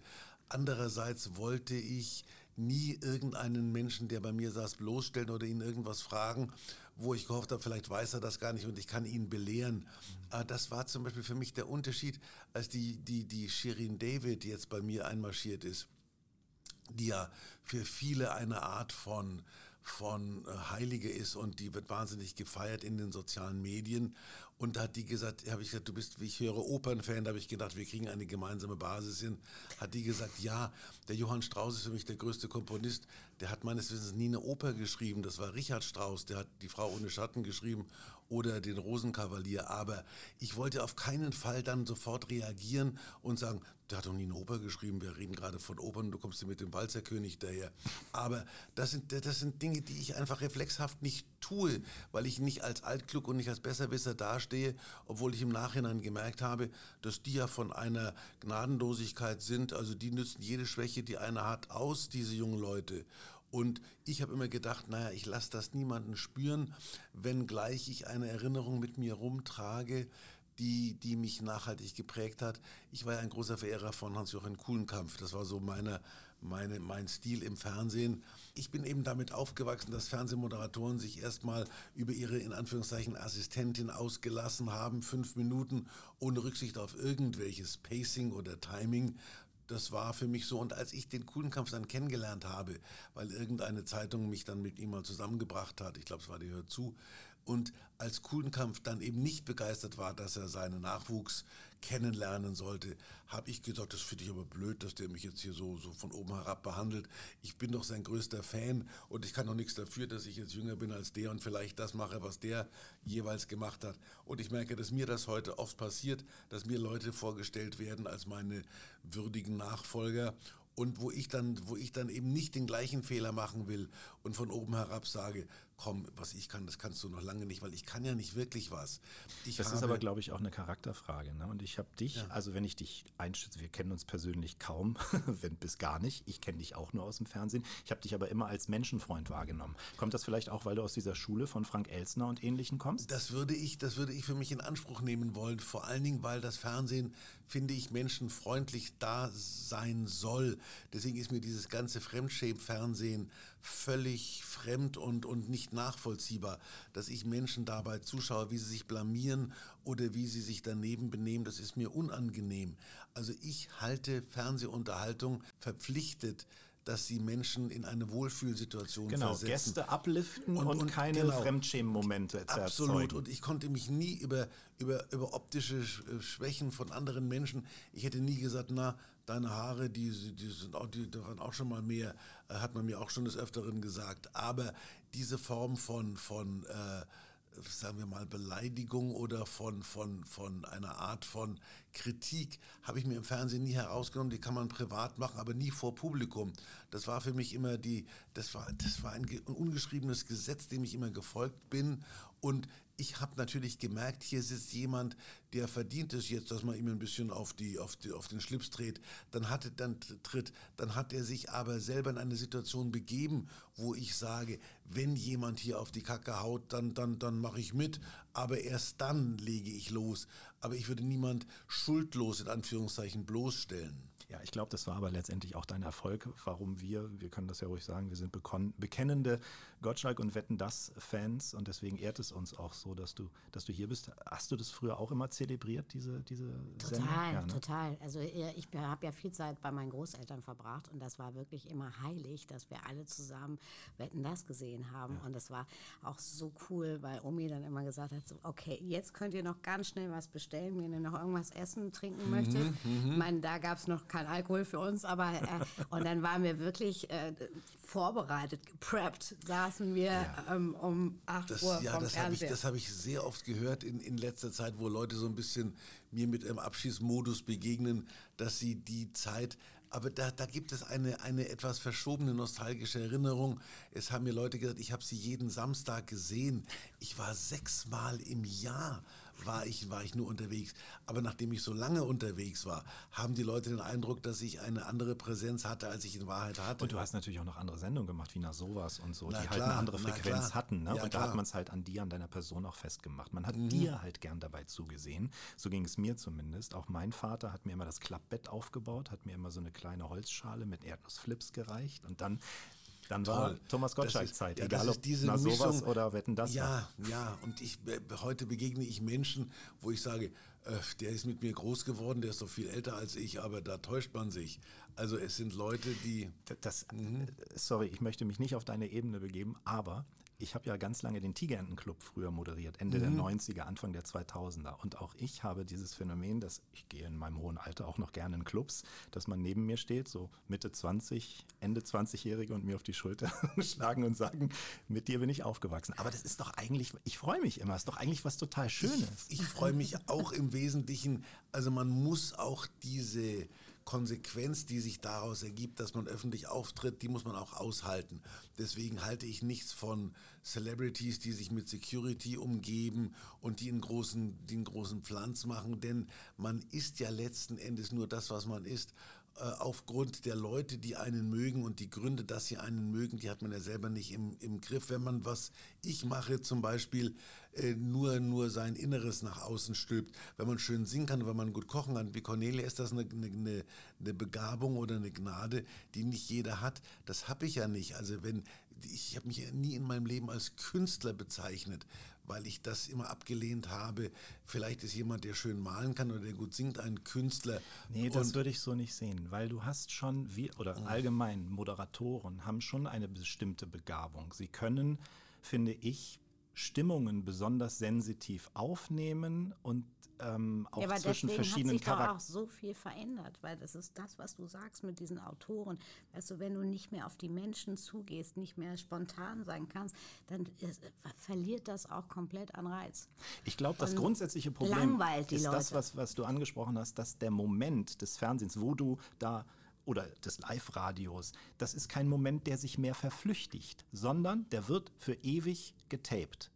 Andererseits wollte ich nie irgendeinen Menschen, der bei mir saß, bloßstellen oder ihn irgendwas fragen, wo ich gehofft habe, vielleicht weiß er das gar nicht und ich kann ihn belehren. Mhm. Das war zum Beispiel für mich der Unterschied, als die, die, die Shirin David jetzt bei mir einmarschiert ist, die ja für viele eine Art von von äh, Heilige ist und die wird wahnsinnig gefeiert in den sozialen Medien. Und da hat die gesagt, habe ich gesagt, du bist, wie ich höre, Opernfan. Da habe ich gedacht, wir kriegen eine gemeinsame Basis hin. Hat die gesagt, ja, der Johann Strauss ist für mich der größte Komponist. Der hat meines Wissens nie eine Oper geschrieben. Das war Richard Strauss. Der hat die Frau ohne Schatten geschrieben oder den Rosenkavalier. Aber ich wollte auf keinen Fall dann sofort reagieren und sagen, der hat doch nie eine Oper geschrieben. Wir reden gerade von Opern. Du kommst hier mit dem Walzerkönig daher. Aber das sind, das sind Dinge, die ich einfach reflexhaft nicht tue, weil ich nicht als altklug und nicht als Besserwisser dastehe, obwohl ich im Nachhinein gemerkt habe, dass die ja von einer Gnadenlosigkeit sind. Also die nützen jede Schwäche, die einer hat, aus, diese jungen Leute. Und ich habe immer gedacht, naja, ich lasse das niemanden spüren, wenngleich ich eine Erinnerung mit mir rumtrage, die, die mich nachhaltig geprägt hat. Ich war ja ein großer Verehrer von Hans-Joachim Kuhlenkampf. Das war so meine, meine, mein Stil im Fernsehen. Ich bin eben damit aufgewachsen, dass Fernsehmoderatoren sich erstmal über ihre in Anführungszeichen Assistentin ausgelassen haben, fünf Minuten ohne Rücksicht auf irgendwelches Pacing oder Timing. Das war für mich so. Und als ich den Kuhlenkampf dann kennengelernt habe, weil irgendeine Zeitung mich dann mit ihm mal zusammengebracht hat, ich glaube, es war die Hör zu, und als Kuhlenkampf dann eben nicht begeistert war, dass er seinen Nachwuchs kennenlernen sollte, habe ich gesagt, das finde ich aber blöd, dass der mich jetzt hier so, so von oben herab behandelt. Ich bin doch sein größter Fan und ich kann doch nichts dafür, dass ich jetzt jünger bin als der und vielleicht das mache, was der jeweils gemacht hat. Und ich merke, dass mir das heute oft passiert, dass mir Leute vorgestellt werden als meine würdigen Nachfolger und wo ich dann, wo ich dann eben nicht den gleichen Fehler machen will und von oben herab sage, komm, was ich kann, das kannst du noch lange nicht, weil ich kann ja nicht wirklich was. Ich das ist aber, glaube ich, auch eine Charakterfrage. Ne? Und ich habe dich, ja. also wenn ich dich einschätze, wir kennen uns persönlich kaum, wenn bis gar nicht. Ich kenne dich auch nur aus dem Fernsehen. Ich habe dich aber immer als Menschenfreund wahrgenommen. Kommt das vielleicht auch, weil du aus dieser Schule von Frank Elsner und Ähnlichen kommst? Das würde ich, das würde ich für mich in Anspruch nehmen wollen. Vor allen Dingen, weil das Fernsehen, finde ich, menschenfreundlich da sein soll. Deswegen ist mir dieses ganze Fremdschämen-Fernsehen völlig fremd und, und nicht nachvollziehbar, dass ich Menschen dabei zuschaue, wie sie sich blamieren oder wie sie sich daneben benehmen. Das ist mir unangenehm. Also ich halte Fernsehunterhaltung verpflichtet dass sie Menschen in eine Wohlfühlsituation genau, versetzen. Gäste upliften und, und, und keine genau, Fremdschämen-Momente erzeugen. Absolut. Und ich konnte mich nie über, über, über optische Schwächen von anderen Menschen, ich hätte nie gesagt, na, deine Haare, die, die, sind auch, die waren auch schon mal mehr, äh, hat man mir auch schon des Öfteren gesagt. Aber diese Form von, von äh, sagen wir mal, Beleidigung oder von, von, von einer Art von Kritik habe ich mir im Fernsehen nie herausgenommen. Die kann man privat machen, aber nie vor Publikum. Das war für mich immer die, das war, das war ein ungeschriebenes Gesetz, dem ich immer gefolgt bin. Und ich habe natürlich gemerkt, hier sitzt jemand, der verdient es jetzt, dass man ihm ein bisschen auf, die, auf, die, auf den Schlips dreht. Dann, hat, dann tritt, dann hat er sich aber selber in eine Situation begeben, wo ich sage, wenn jemand hier auf die Kacke haut, dann, dann, dann mache ich mit, aber erst dann lege ich los. Aber ich würde niemand schuldlos in Anführungszeichen bloßstellen. Ja, ich glaube, das war aber letztendlich auch dein Erfolg, warum wir, wir können das ja ruhig sagen, wir sind bekennende Gottschalk und Wetten das Fans und deswegen ehrt es uns auch so, dass du, dass du hier bist. Hast du das früher auch immer zelebriert, diese, diese Total, ja, ne? total. Also ich habe ja viel Zeit bei meinen Großeltern verbracht und das war wirklich immer heilig, dass wir alle zusammen Wetten das gesehen haben ja. und das war auch so cool, weil Omi dann immer gesagt hat, so, okay, jetzt könnt ihr noch ganz schnell was bestellen, wenn ihr noch irgendwas essen, trinken möchtet. Mhm, ich meine, da gab es noch kein Alkohol für uns, aber äh, und dann waren wir wirklich äh, vorbereitet, gepreppt, saßen wir ja. ähm, um 8 das, Uhr ja, vom das Fernseher. Ich, das habe ich sehr oft gehört in, in letzter Zeit, wo Leute so ein bisschen mir mit einem Abschießmodus begegnen, dass sie die Zeit aber da, da gibt es eine, eine etwas verschobene nostalgische Erinnerung. Es haben mir Leute gesagt, ich habe sie jeden Samstag gesehen. Ich war sechsmal im Jahr war ich, war ich nur unterwegs. Aber nachdem ich so lange unterwegs war, haben die Leute den Eindruck, dass ich eine andere Präsenz hatte, als ich in Wahrheit hatte. Und du hast natürlich auch noch andere Sendungen gemacht, wie nach sowas und so, Na die klar, halt eine andere Frequenz hatten. Ne? Ja, und da klar. hat man es halt an dir, an deiner Person auch festgemacht. Man Mhm. hat dir halt gern dabei zugesehen. So ging es mir zumindest. Auch mein Vater hat mir immer das Klappbett aufgebaut, hat mir immer so eine kleine Holzschale mit Erdnussflips gereicht und dann. Dann war Toll. Thomas Das Gottschalk ist- Zeit, ja, das egal ob diese na sowas Mischung- oder wetten das. war. Ja, ja. Und ich, heute begegne ich Menschen, wo ich sage, äh, der ist mit mir groß geworden, der ist doch viel älter als ich, aber da täuscht man sich. Also es sind Leute, die. D- Das, Mhm. äh, sorry, ich möchte mich nicht auf deine Ebene begeben, aber ich habe ja ganz lange den Tigerentenclub früher moderiert, Ende Mhm. der 90er, Anfang der 2000er. Und auch ich habe dieses Phänomen, dass ich gehe in meinem hohen Alter auch noch gerne in Clubs, dass man neben mir steht, so Mitte 20, Ende 20-Jährige und mir auf die Schulter schlagen und sagen, mit dir bin ich aufgewachsen. Aber das ist doch eigentlich, ich freue mich immer, ist doch eigentlich was total Schönes. Ich freue mich auch im Wesentlichen, also man muss auch diese Konsequenz, die sich daraus ergibt, dass man öffentlich auftritt, die muss man auch aushalten. Deswegen halte ich nichts von Celebrities, die sich mit Security umgeben und die einen großen, einen großen Pflanz machen, denn man ist ja letzten Endes nur das, was man ist aufgrund der Leute, die einen mögen und die Gründe, dass sie einen mögen, die hat man ja selber nicht im, im Griff. Wenn man, was ich mache, zum Beispiel äh, nur, nur sein Inneres nach außen stülpt, wenn man schön singen kann, wenn man gut kochen kann, wie Cornelia, ist das eine, eine, eine, eine Begabung oder eine Gnade, die nicht jeder hat. Das habe ich ja nicht. Also wenn, ich habe mich ja nie in meinem Leben als Künstler bezeichnet, weil ich das immer abgelehnt habe. Vielleicht ist jemand, der schön malen kann oder der gut singt, ein Künstler. Nee, das würde ich so nicht sehen, weil du hast schon, wie, oder allgemein Moderatoren haben schon eine bestimmte Begabung. Sie können, finde ich, Stimmungen besonders sensitiv aufnehmen und ähm, auch Ja, aber zwischen deswegen hat verschiedenen sich doch auch Charakteren. so viel verändert, weil das ist das, was du sagst mit diesen Autoren. Weißt du, wenn du nicht mehr auf die Menschen zugehst, nicht mehr spontan sein kannst, dann ist, verliert das auch komplett an Reiz. Ich glaube, das Und grundsätzliche Problem ist das, Leute. was, was du angesprochen hast, dass der Moment des Fernsehens, wo du da oder des Live-Radios, das ist kein Moment, der sich mehr verflüchtigt, sondern der wird für ewig getaped.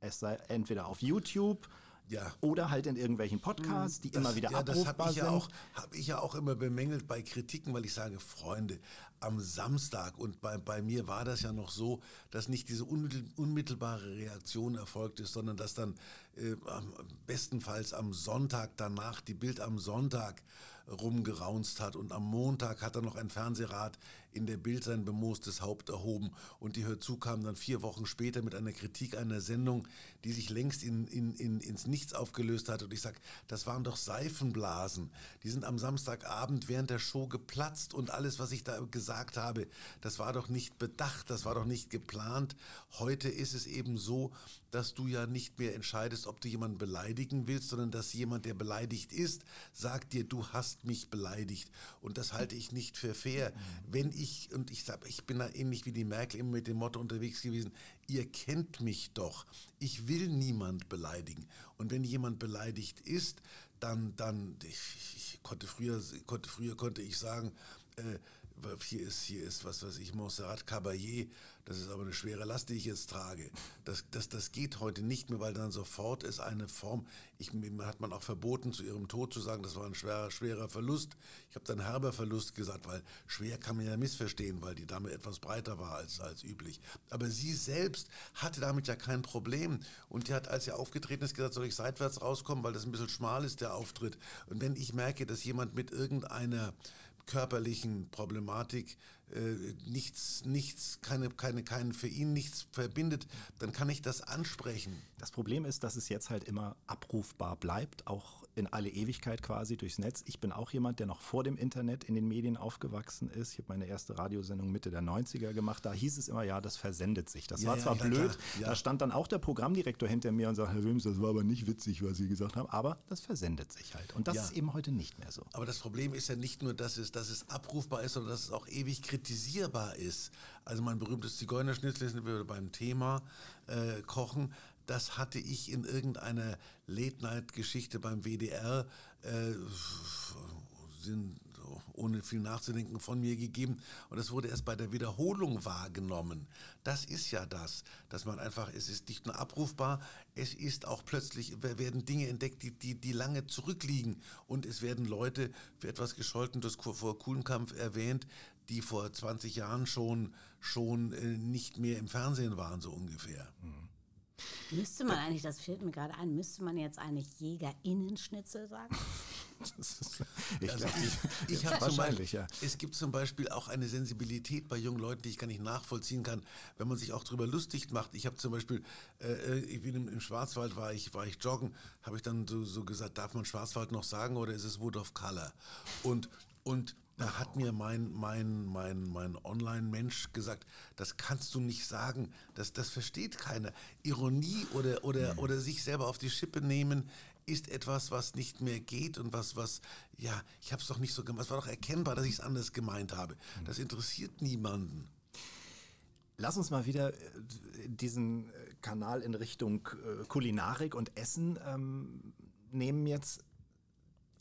Es sei entweder auf YouTube Ja. oder halt in irgendwelchen Podcasts, die immer wieder ja, das abrufbar habe ich, ja sind. auch, hab ich ja auch immer bemängelt bei Kritiken, weil ich sage, Freunde, am Samstag und bei, bei mir war das ja noch so, dass nicht diese unmittel, unmittelbare Reaktion erfolgt ist, sondern dass dann äh, am- bestenfalls am Sonntag danach die Bild am Sonntag rumgeraunzt hat. Und am Montag hat dann noch ein Fernsehrat in der Bild sein bemoostes Haupt erhoben und die Hörzu kam dann vier Wochen später mit einer Kritik einer Sendung, die sich längst in, in, in, ins Nichts aufgelöst hat und ich sag, das waren doch Seifenblasen. Die sind am Samstagabend während der Show geplatzt und alles, was ich da gesagt habe, das war doch nicht bedacht, das war doch nicht geplant. Heute ist es eben so, dass du ja nicht mehr entscheidest, ob du jemanden beleidigen willst, sondern dass jemand, der beleidigt ist, sagt dir, du hast mich beleidigt. Und das halte ich nicht für fair. Wenn ich, und ich sage, ich bin da ähnlich wie die Merkel immer mit dem Motto unterwegs gewesen, ihr kennt mich doch. Ich will niemand beleidigen. Und wenn jemand beleidigt ist, dann, dann, ich, ich konnte früher, konnte früher konnte ich sagen, äh, hier ist, hier ist, was weiß ich, Montserrat Caballé, das ist aber eine schwere Last, die ich jetzt trage. Das, das, das geht heute nicht mehr, weil dann sofort ist eine Form, ich, hat man auch verboten, zu ihrem Tod zu sagen, das war ein schwerer, schwerer Verlust. Ich habe dann herber Verlust gesagt, weil schwer kann man ja missverstehen, weil die Dame etwas breiter war als, als üblich. Aber sie selbst hatte damit ja kein Problem. Und die hat, als sie aufgetreten ist, gesagt, soll ich seitwärts rauskommen, weil das ein bisschen schmal ist, der Auftritt. Und wenn ich merke, dass jemand mit irgendeiner körperlichen Problematik äh, nichts, nichts, keine, keine, keinen für ihn nichts verbindet, dann kann ich das ansprechen. Das Problem ist, dass es jetzt halt immer abrufbar bleibt, auch in alle Ewigkeit quasi durchs Netz. Ich bin auch jemand, der noch vor dem Internet in den Medien aufgewachsen ist. Ich habe meine erste Radiosendung Mitte der 90er gemacht. Da hieß es immer, ja, das versendet sich. Das Ja, war zwar ja, blöd, ja. da stand dann auch der Programmdirektor hinter mir und sagte, Herr Wilms, das war aber nicht witzig, was Sie gesagt haben, aber das versendet sich halt. Und das ist eben heute nicht mehr so. Aber das Problem ist ja nicht nur, dass es, dass es abrufbar ist, sondern dass es auch ewig kritisierbar ist. Also mein berühmtes Zigeunerschnitzel sind wir beim Thema äh, Kochen. Das hatte ich in irgendeiner Late-Night-Geschichte beim WDR äh, sind ohne viel nachzudenken von mir gegeben und es wurde erst bei der Wiederholung wahrgenommen. Das ist ja das, dass man einfach, es ist nicht nur abrufbar, es ist auch plötzlich, werden Dinge entdeckt, die, die, die lange zurückliegen und es werden Leute für etwas gescholten, das vor Kuhlenkampf erwähnt, die vor 20 Jahren schon, schon äh, nicht mehr im Fernsehen waren, so ungefähr. Mhm. Müsste man eigentlich, das fällt mir gerade ein, müsste man jetzt eigentlich Jägerinnenschnitzel sagen? ich also ich, ich habe wahrscheinlich, ja. Es gibt zum Beispiel auch eine Sensibilität bei jungen Leuten, die ich gar nicht nachvollziehen kann, wenn man sich auch darüber lustig macht. Ich habe zum Beispiel, äh, äh, ich bin im, im, Schwarzwald, war ich, war ich joggen, habe ich dann so, so gesagt, darf man Schwarzwald noch sagen oder ist es Wood of Color? Und, und da hat mir mein, mein, mein, mein Online-Mensch gesagt, das kannst du nicht sagen, das, das versteht keiner. Ironie oder, oder, mhm. oder sich selber auf die Schippe nehmen ist etwas, was nicht mehr geht und was, was, ja, ich habe es doch nicht so gemacht. Es war doch erkennbar, dass ich es anders gemeint habe. Mhm. Das interessiert niemanden. Lass uns mal wieder äh, diesen äh, Kanal in Richtung äh, Kulinarik und Essen ähm, nehmen jetzt.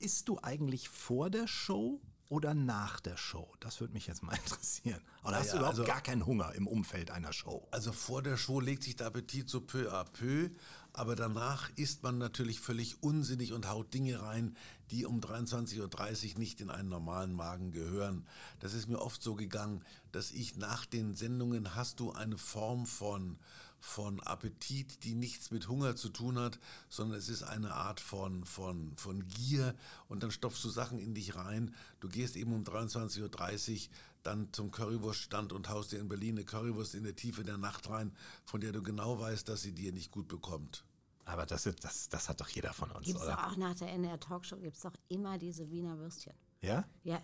Isst du eigentlich vor der Show oder nach der Show? Das würde mich jetzt mal interessieren. Oder hast ja, du überhaupt also, gar keinen Hunger im Umfeld einer Show? Also vor der Show legt sich der Appetit so peu à peu, aber danach isst man natürlich völlig unsinnig und haut Dinge rein, die um 23.30 Uhr nicht in einen normalen Magen gehören. Das ist mir oft so gegangen, dass ich nach den Sendungen hast du eine Form von von Appetit, die nichts mit Hunger zu tun hat, sondern es ist eine Art von, von, von Gier und dann stopfst du Sachen in dich rein. Du gehst eben um 23.30 Uhr dann zum Currywurststand und haust dir in Berlin eine Currywurst in der Tiefe der Nacht rein, von der du genau weißt, dass sie dir nicht gut bekommt. Aber das, das, das hat doch jeder von uns, gibt's oder? auch nach der NDR Talkshow gibt es doch immer diese Wiener Würstchen. Ja? Ja,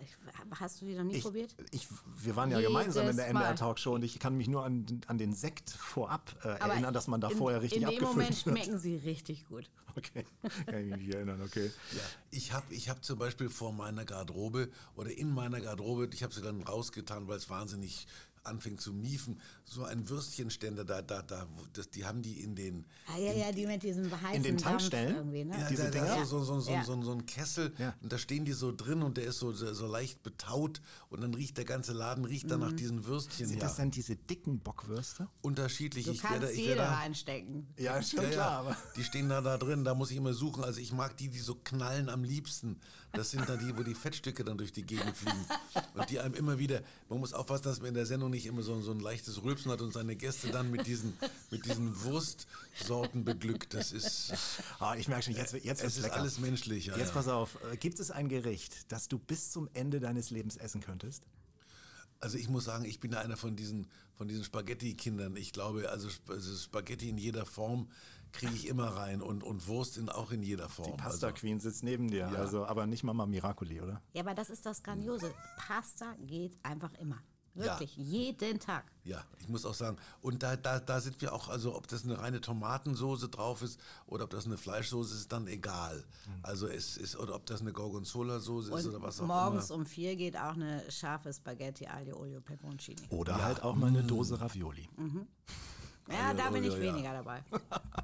hast du die noch nie ich, probiert? Ich, wir waren ja Jedes gemeinsam in der NDR Talkshow und ich kann mich nur an, an den Sekt vorab äh, erinnern, dass man da in, vorher richtig abgefüllt hat. In dem Moment schmecken sie richtig gut. Okay, kann ich mich erinnern, okay. Ja, ich habe ich hab zum Beispiel vor meiner Garderobe oder in meiner Garderobe, ich habe sie dann rausgetan, weil es wahnsinnig anfängt zu miefen, so ein Würstchenständer, da, da, da, das, die haben die in den. Ah, ja, in, ja, die mit diesem heißen In den Tankstellen? Irgendwie, ne? Ja, Diese da, da so, so, so, ja. so, so, ein Kessel ja. und da stehen die so drin und der ist so, so leicht betaut und dann riecht der ganze Laden, riecht dann mhm. nach diesen Würstchen. Sind ja. das dann diese dicken Bockwürste? Unterschiedlich. Du ich kannst werde, ich jede werde, reinstecken. Ja, schon klar. Aber. Die stehen da, da drin, da muss ich immer suchen. Also ich mag die, die so knallen am liebsten. Das sind dann die, wo die Fettstücke dann durch die Gegend fliegen. Und die einem immer wieder, man muss aufpassen, dass man in der Sendung nicht immer so, so ein leichtes Rülpsen hat und seine Gäste dann mit diesen, mit diesen Wurstsorten beglückt. Das ist. Ah, ich merke schon, jetzt, jetzt es ist lecker. alles menschlich. Ja, jetzt ja. pass auf, äh, gibt es ein Gericht, das du bis zum Ende deines Lebens essen könntest? Also ich muss sagen, ich bin einer von diesen, von diesen Spaghetti-Kindern. Ich glaube, also, also Spaghetti in jeder Form kriege ich immer rein und, und Wurst in, auch in jeder Form. Die Pasta also. Queen sitzt neben dir, ja. also aber nicht Mama Miracoli, oder? Ja, aber das ist das Grandiose. Pasta geht einfach immer. Wirklich, ja. jeden Tag. Ja, ich muss auch sagen, und da, da, da sind wir auch, also ob das eine reine Tomatensoße drauf ist oder ob das eine Fleischsoße ist, dann egal. Mhm. Also es ist, oder ob das eine Gorgonzola-Soße ist oder was auch morgens immer. um vier geht auch eine scharfe Spaghetti Aglio Olio Peperoncini. Oder ja. halt auch mal eine Dose Ravioli. Mhm. Ja, da bin ich weniger dabei.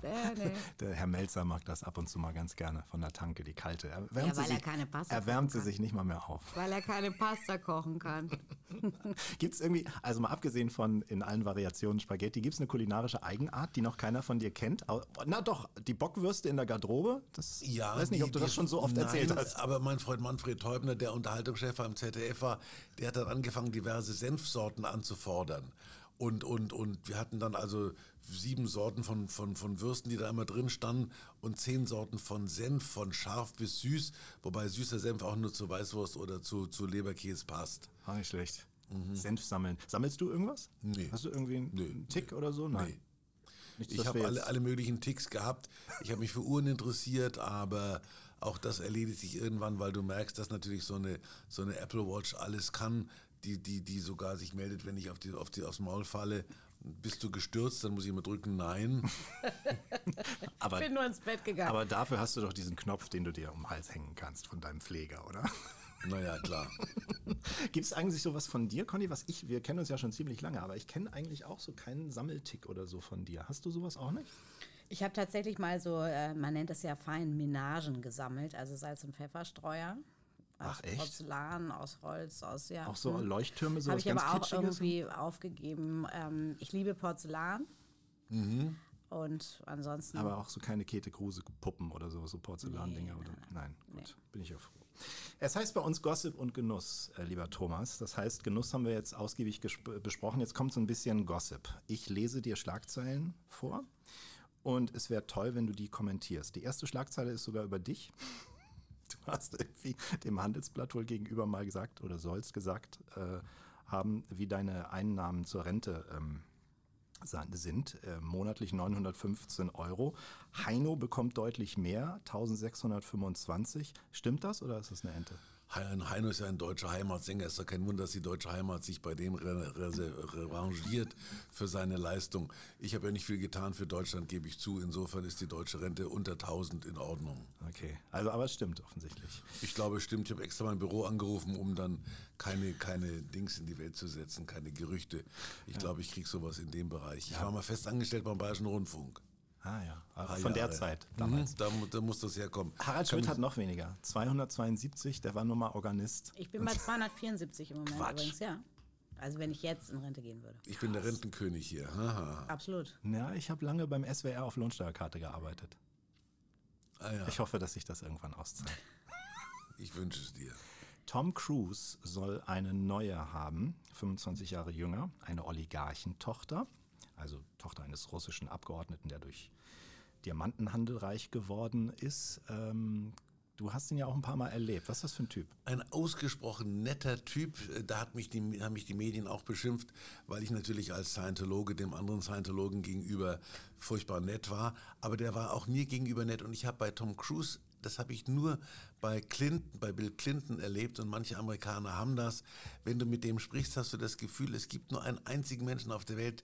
Der Herr Melzer mag das ab und zu mal ganz gerne von der Tanke, die kalte. Erwärmt ja, weil sie er keine Pasta Erwärmt sie sich nicht mal mehr auf. Weil er keine Pasta kochen kann. gibt es irgendwie, also mal abgesehen von in allen Variationen Spaghetti, gibt es eine kulinarische Eigenart, die noch keiner von dir kennt? Na doch, die Bockwürste in der Garderobe? Das ja, weiß nicht, ob du die, das schon so oft nein, erzählt hast. Aber mein Freund Manfred Teubner, der Unterhaltungschef am ZDF war, der hat dann angefangen, diverse Senfsorten anzufordern. Und, und, und wir hatten dann also sieben Sorten von, von, von Würsten, die da immer drin standen und zehn Sorten von Senf, von scharf bis süß, wobei süßer Senf auch nur zu Weißwurst oder zu, zu Leberkäse passt. Ah, nicht schlecht. Mhm. Senf sammeln. Sammelst du irgendwas? Nee. Hast du irgendwie einen nee. Tick oder so? Nein. Nee. Nichts, ich habe alle, alle möglichen Ticks gehabt. Ich habe mich für Uhren interessiert, aber auch das erledigt sich irgendwann, weil du merkst, dass natürlich so eine, so eine Apple Watch alles kann die, die, die sogar sich meldet, wenn ich auf die, auf die, aufs Maul falle. Bist du gestürzt? Dann muss ich immer drücken, nein. aber, ich bin nur ins Bett gegangen. Aber dafür hast du doch diesen Knopf, den du dir um den Hals hängen kannst von deinem Pfleger, oder? Naja, klar. Gibt es eigentlich sowas von dir, Conny, was ich, wir kennen uns ja schon ziemlich lange, aber ich kenne eigentlich auch so keinen Sammeltick oder so von dir. Hast du sowas auch nicht? Ich habe tatsächlich mal so, äh, man nennt es ja fein Menagen gesammelt, also Salz- und Pfefferstreuer Ach, Aus echt? Porzellan, aus Holz, aus ja. Auch so hm. Leuchttürme, so Habe ich ganz aber auch irgendwie aufgegeben. Ähm, ich liebe Porzellan. Und ansonsten. Aber auch so keine Käthe Kruse Puppen oder so, so Porzellandinger Nee, oder nein, nein, gut, bin ich ja froh. Es heißt bei uns Gossip und Genuss, äh, lieber Thomas. Das heißt, Genuss haben wir jetzt ausgiebig gesp- besprochen. Jetzt kommt so ein bisschen Gossip. Ich lese dir Schlagzeilen vor und es wäre toll, wenn du die kommentierst. Die erste Schlagzeile ist sogar über dich. Du hast irgendwie dem Handelsblatt wohl gegenüber mal gesagt oder sollst gesagt äh, haben, wie deine Einnahmen zur Rente ähm, sind äh, monatlich 915 Euro. Heino bekommt deutlich mehr, 1625. Stimmt das oder ist das eine Ente? Hein- Heino ist ja ein deutscher Heimatsänger. Es ist ja kein Wunder, dass die deutsche Heimat sich bei dem re- re- revanchiert für seine Leistung. Ich habe ja nicht viel getan für Deutschland, gebe ich zu. Insofern ist die deutsche Rente unter 1000 in Ordnung. Okay, also aber es stimmt offensichtlich. Ich glaube, es stimmt. Ich habe extra mein Büro angerufen, um dann keine, keine Dings in die Welt zu setzen, keine Gerüchte. Ich glaube, ich kriege sowas in dem Bereich. Ich war mal fest angestellt beim Bayerischen Rundfunk. Ah ja, Paar von der Jahre. Zeit damals. Mhm, da, da muss das herkommen. Harald Schmidt hat noch weniger, 272, der war nur mal Organist. ich bin bei 274 im Moment Quatsch. übrigens, ja. Also wenn ich jetzt in Rente gehen würde. Ich bin der Rentenkönig hier. Haha. Absolut. Ja, ich habe lange beim SWR auf Lohnsteuerkarte gearbeitet. Ah ja, Ich hoffe, dass sich das irgendwann auszahlt. ich wünsche es dir. Tom Cruise soll eine neue haben, 25 Jahre jünger, eine Oligarchentochter, also Tochter eines russischen Abgeordneten, der durch Diamantenhandel reich geworden ist. Ähm, du hast ihn ja auch ein paar Mal erlebt. Was ist das für ein Typ? Ein ausgesprochen netter Typ. Da hat mich die, haben mich die Medien auch beschimpft, weil ich natürlich als Scientologe dem anderen Scientologen gegenüber furchtbar nett war. Aber der war auch mir gegenüber nett. Und ich habe bei Tom Cruise, das habe ich nur bei Clinton, bei Bill Clinton erlebt und manche Amerikaner haben das. Wenn du mit dem sprichst, hast du das Gefühl, es gibt nur einen einzigen Menschen auf der Welt,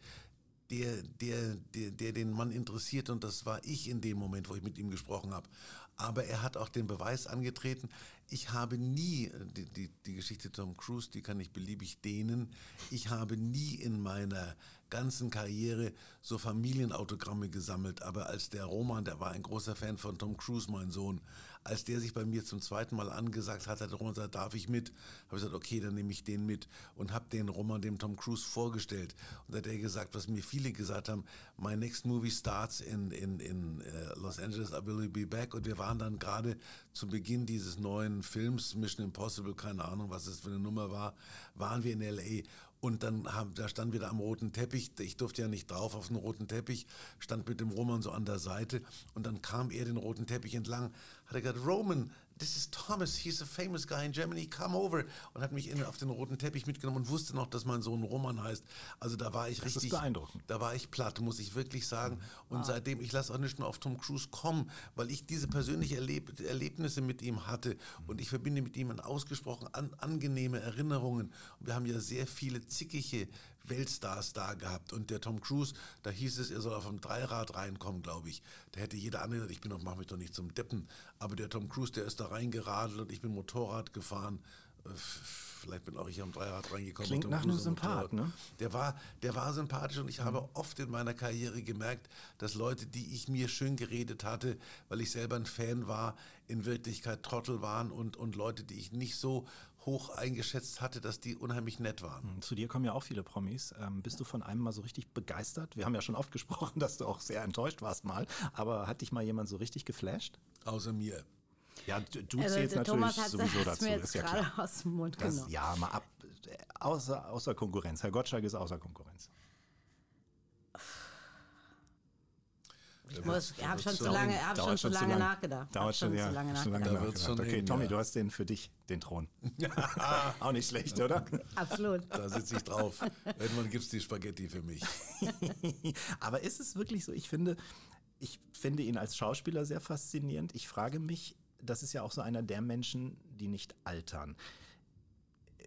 der, der, der, der den Mann interessiert und das war ich in dem Moment, wo ich mit ihm gesprochen habe. Aber er hat auch den Beweis angetreten, ich habe nie, die, die, die Geschichte Tom Cruise, die kann ich beliebig dehnen, ich habe nie in meiner ganzen Karriere so Familienautogramme gesammelt, aber als der Roman, der war ein großer Fan von Tom Cruise, mein Sohn, als der sich bei mir zum zweiten Mal angesagt hat, hat der Roman gesagt, darf ich mit? Habe ich gesagt, okay, dann nehme ich den mit und habe den Roman dem Tom Cruise vorgestellt. Und da hat er gesagt, was mir viele gesagt haben, my next movie starts in, in, in äh, Los Angeles, I will be back. Und wir waren dann gerade zu Beginn dieses neuen Films, Mission Impossible, keine Ahnung, was es für eine Nummer war, waren wir in L.A. Und dann haben, da standen wir da am roten Teppich. Ich durfte ja nicht drauf auf den roten Teppich, stand mit dem Roman so an der Seite. Und dann kam er den roten Teppich entlang, hat er gesagt, Roman, this is Thomas, he's a famous guy in Germany, come over. Und hat mich in, auf den roten Teppich mitgenommen und wusste noch, dass mein Sohn Roman heißt. Also da war ich Das ist richtig, beeindruckend. da war ich platt, muss ich wirklich sagen. Und seitdem, ich lasse auch nicht nur auf Tom Cruise kommen, weil ich diese persönlichen Erleb Erlebnisse mit ihm hatte und ich verbinde mit ihm ausgesprochen an angenehme Erinnerungen. Und wir haben ja sehr viele zickige Weltstars da gehabt. Und der Tom Cruise, da hieß es, er soll auf dem Dreirad reinkommen, glaube ich. Da hätte jeder andere gesagt, ich bin doch, mach mich doch nicht zum Deppen. Aber der Tom Cruise, der ist da reingeradelt und ich bin Motorrad gefahren. Äh, Vielleicht bin auch ich am Dreirad reingekommen. Klingt nach einem Sympath, ne? Der war, der war sympathisch und ich habe oft in meiner Karriere gemerkt, dass Leute, die ich mir schön geredet hatte, weil ich selber ein Fan war, in Wirklichkeit Trottel waren und, und Leute, die ich nicht so hoch eingeschätzt hatte, dass die unheimlich nett waren. Zu dir kommen ja auch viele Promis. Ähm, bist du von einem mal so richtig begeistert? Wir haben ja schon oft gesprochen, dass du auch sehr enttäuscht warst mal. Aber hat dich mal jemand so richtig geflasht? Außer mir. Ja, du, du Also zählst natürlich Thomas hat sowieso es dazu, mir ist ja gerade klar. aus dem Mund Das, genommen. ja, mal ab. Außer, außer Konkurrenz. Herr Gottschalk ist außer Konkurrenz. Ich muss, ich habe schon zu lange, hab schon zu lange lang. nachgedacht. Dauert schon, ja, zu lange schon nachgedacht. lange Da wird's nachgedacht. schon Okay, Tommy, ja. du hast den für dich, den Thron. auch nicht schlecht, oder? Absolut. Da sitze ich drauf. Irgendwann gibt es die Spaghetti für mich. Aber ist es wirklich so? Ich finde, ich finde ihn als Schauspieler sehr faszinierend. Ich frage mich, das ist ja auch so einer der Menschen, die nicht altern.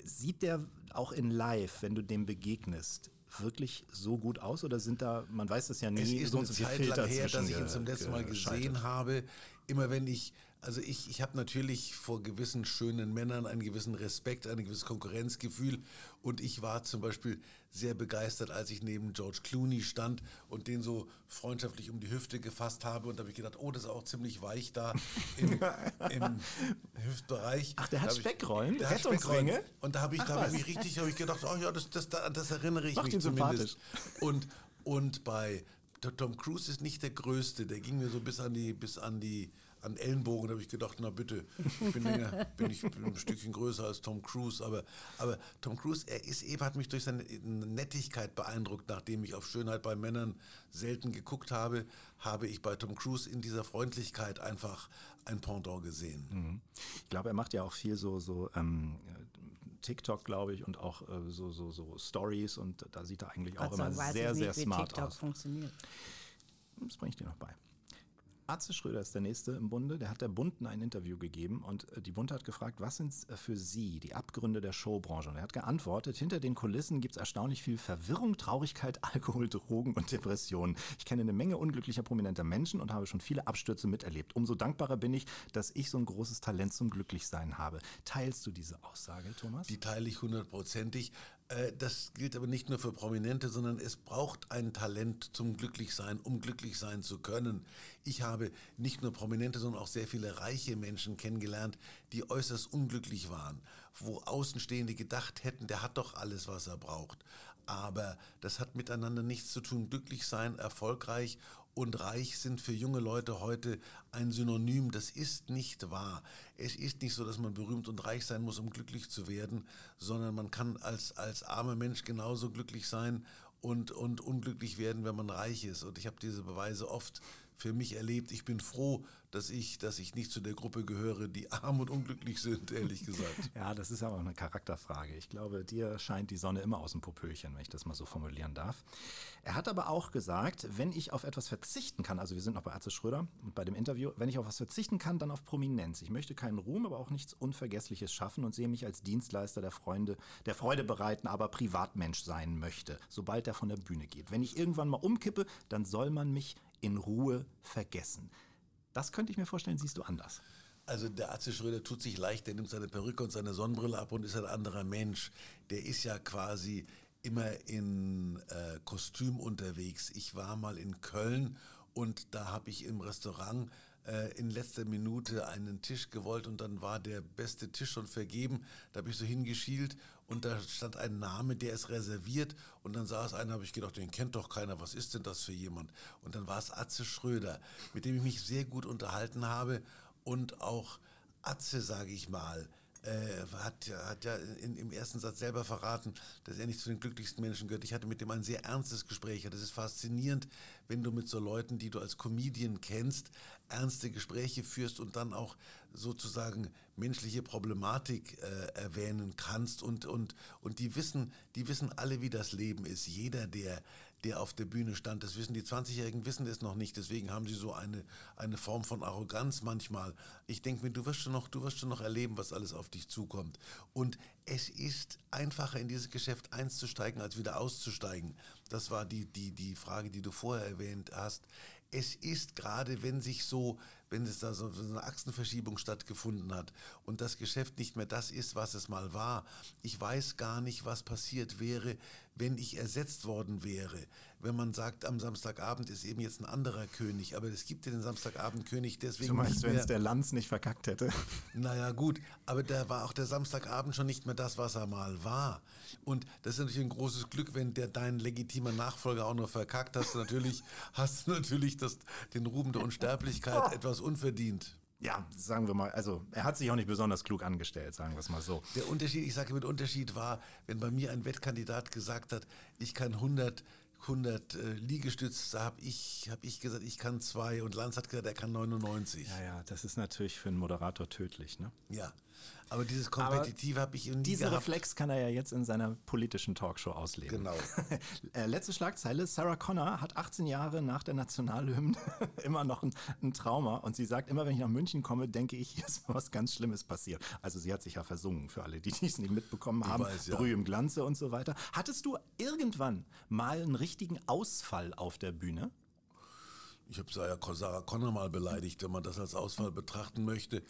Sieht der auch in Live, wenn du dem begegnest, wirklich so gut aus oder sind da, man weiß das ja nie, Es ist so eine Zeit lang her, dass ich ihn zum letzten Mal gesehen habe. Immer wenn ich Also ich, ich habe natürlich vor gewissen schönen Männern einen gewissen Respekt, ein gewisses Konkurrenzgefühl. Und ich war zum Beispiel sehr begeistert, als ich neben George Clooney stand und den so freundschaftlich um die Hüfte gefasst habe. Und da habe ich gedacht, oh, das ist auch ziemlich weich da im, im Hüftbereich. Ach, der hat hab ich- Speckrollen? Der hat? Speckrollen. Und da habe ich, Ach, da hab ich mich richtig, habe ich gedacht, oh ja, das, das, das erinnere ich Macht mich zumindest. Und, und bei Tom Cruise ist nicht der Größte, der ging mir so bis an die, bis an die, an Ellenbogen, da habe ich gedacht, na bitte, ich bin, länger, bin ich bin ein Stückchen größer als Tom Cruise, aber, aber Tom Cruise, er ist eben, hat mich durch seine Nettigkeit beeindruckt, nachdem ich auf Schönheit bei Männern selten geguckt habe, habe ich bei Tom Cruise in dieser Freundlichkeit einfach ein Pendant gesehen. Ich glaube, er macht ja auch viel so, so ähm, TikTok, glaube ich, und auch äh, so, so, so Stories und da sieht er eigentlich auch sei immer sehr, ich sehr nicht, wie smart TikTok aus. funktioniert. Das bringe ich dir noch bei. Atze Schröder ist der Nächste im Bunde. Der hat der Bunden ein Interview gegeben und äh, die Bunte hat gefragt, was sind äh, für Sie die Abgründe der Showbranche? Und er hat geantwortet, hinter den Kulissen gibt es erstaunlich viel Verwirrung, Traurigkeit, Alkohol, Drogen und Depressionen. Ich kenne eine Menge unglücklicher, prominenter Menschen und habe schon viele Abstürze miterlebt. Umso dankbarer bin ich, dass ich so ein großes Talent zum Glücklichsein habe. Teilst du diese Aussage, Thomas? Die teile ich hundertprozentig. Äh, Das gilt aber nicht nur für Prominente, sondern es braucht ein Talent zum Glücklichsein, um glücklich sein zu können. Ich habe nicht nur Prominente, sondern auch sehr viele reiche Menschen kennengelernt, die äußerst unglücklich waren, wo Außenstehende gedacht hätten, der hat doch alles, was er braucht. Aber das hat miteinander nichts zu tun. Glücklich sein, erfolgreich und reich sind für junge Leute heute ein Synonym. Das ist nicht wahr. Es ist nicht so, dass man berühmt und reich sein muss, um glücklich zu werden, sondern man kann als, als armer Mensch genauso glücklich sein und, und unglücklich werden, wenn man reich ist. Und ich habe diese Beweise oft für mich erlebt. Ich bin froh, dass ich, dass ich nicht zu der Gruppe gehöre, die arm und unglücklich sind, ehrlich gesagt. Ja, das ist aber auch eine Charakterfrage. Ich glaube, dir scheint die Sonne immer aus dem Popöchen, wenn ich das mal so formulieren darf. Er hat aber auch gesagt, wenn ich auf etwas verzichten kann, also wir sind noch bei Atze Schröder und bei dem Interview, wenn ich auf was verzichten kann, dann auf Prominenz. Ich möchte keinen Ruhm, aber auch nichts Unvergessliches schaffen und sehe mich als Dienstleister der Freunde, der Freude bereiten, aber Privatmensch sein möchte, sobald er von der Bühne geht. Wenn ich irgendwann mal umkippe, dann soll man mich in Ruhe vergessen. Das könnte ich mir vorstellen, siehst du anders. Also der Atze Schröder tut sich leicht, der nimmt seine Perücke und seine Sonnenbrille ab und ist ein anderer Mensch. Der ist ja quasi immer in äh, Kostüm unterwegs. Ich war mal in Köln und da habe ich im Restaurant äh, in letzter Minute einen Tisch gewollt und dann war der beste Tisch schon vergeben. Da habe ich so hingeschielt und da stand ein Name, der ist reserviert. Und dann saß einer, habe ich gedacht, den kennt doch keiner, was ist denn das für jemand? Und dann war es Atze Schröder, mit dem ich mich sehr gut unterhalten habe. Und auch Atze, sage ich mal, äh, hat, hat ja in, im ersten Satz selber verraten, dass er nicht zu den glücklichsten Menschen gehört. Ich hatte mit dem ein sehr ernstes Gespräch. Das ist faszinierend, wenn du mit so Leuten, die du als Comedian kennst, ernste Gespräche führst und dann auch sozusagen menschliche Problematik äh, erwähnen kannst und, und, und die wissen, die wissen alle, wie das Leben ist. Jeder, der, der auf der Bühne stand, das wissen die 20-Jährigen wissen das noch nicht, deswegen haben sie so eine, eine Form von Arroganz manchmal. Ich denke mir, du wirst schon noch, du wirst schon noch erleben, was alles auf dich zukommt. Und es ist einfacher in dieses Geschäft einzusteigen, als wieder auszusteigen. Das war die, die, die Frage, die du vorher erwähnt hast. Es ist gerade, wenn sich so, wenn es da so eine Achsenverschiebung stattgefunden hat und das Geschäft nicht mehr das ist, was es mal war. Ich weiß gar nicht, was passiert wäre, wenn ich ersetzt worden wäre. Wenn man sagt, am Samstagabend ist eben jetzt ein anderer König, aber es gibt ja den Samstagabendkönig deswegen Du meinst, wenn es der Lanz nicht verkackt hätte? Naja, gut, aber da war auch der Samstagabend schon nicht mehr das, was er mal war. Und das ist natürlich ein großes Glück, wenn der dein legitimer Nachfolger auch noch verkackt, hast du natürlich, hast du natürlich das, den Ruhm der Unsterblichkeit etwas unverdient. Ja, sagen wir mal, also er hat sich auch nicht besonders klug angestellt, sagen wir es mal so. Der Unterschied, ich sage mit Unterschied war, wenn bei mir ein Wettkandidat gesagt hat, ich kann 100, 100 äh, Liegestütz, da habe ich, hab ich gesagt, ich kann zwei und Lanz hat gesagt, er kann 99. Ja, ja, das ist natürlich für einen Moderator tödlich. Ne? Ja, aber dieses Kompetitive habe ich nie Diesen gehabt. Reflex kann er ja jetzt in seiner politischen Talkshow ausleben. Genau. Äh, Letzte Schlagzeile. Sarah Connor hat 18 Jahre nach der Nationalhymne immer noch ein, ein Trauma und sie sagt, immer wenn ich nach München komme, denke ich, hier ist was ganz Schlimmes passiert. Also sie hat sich ja versungen, für alle, die dies nicht mitbekommen haben. weiß, ja. Brühe im Glanze und so weiter. Hattest du irgendwann mal einen richtigen Ausfall auf der Bühne? Ich habe Sarah Connor mal beleidigt, wenn man das als Auswahl betrachten möchte.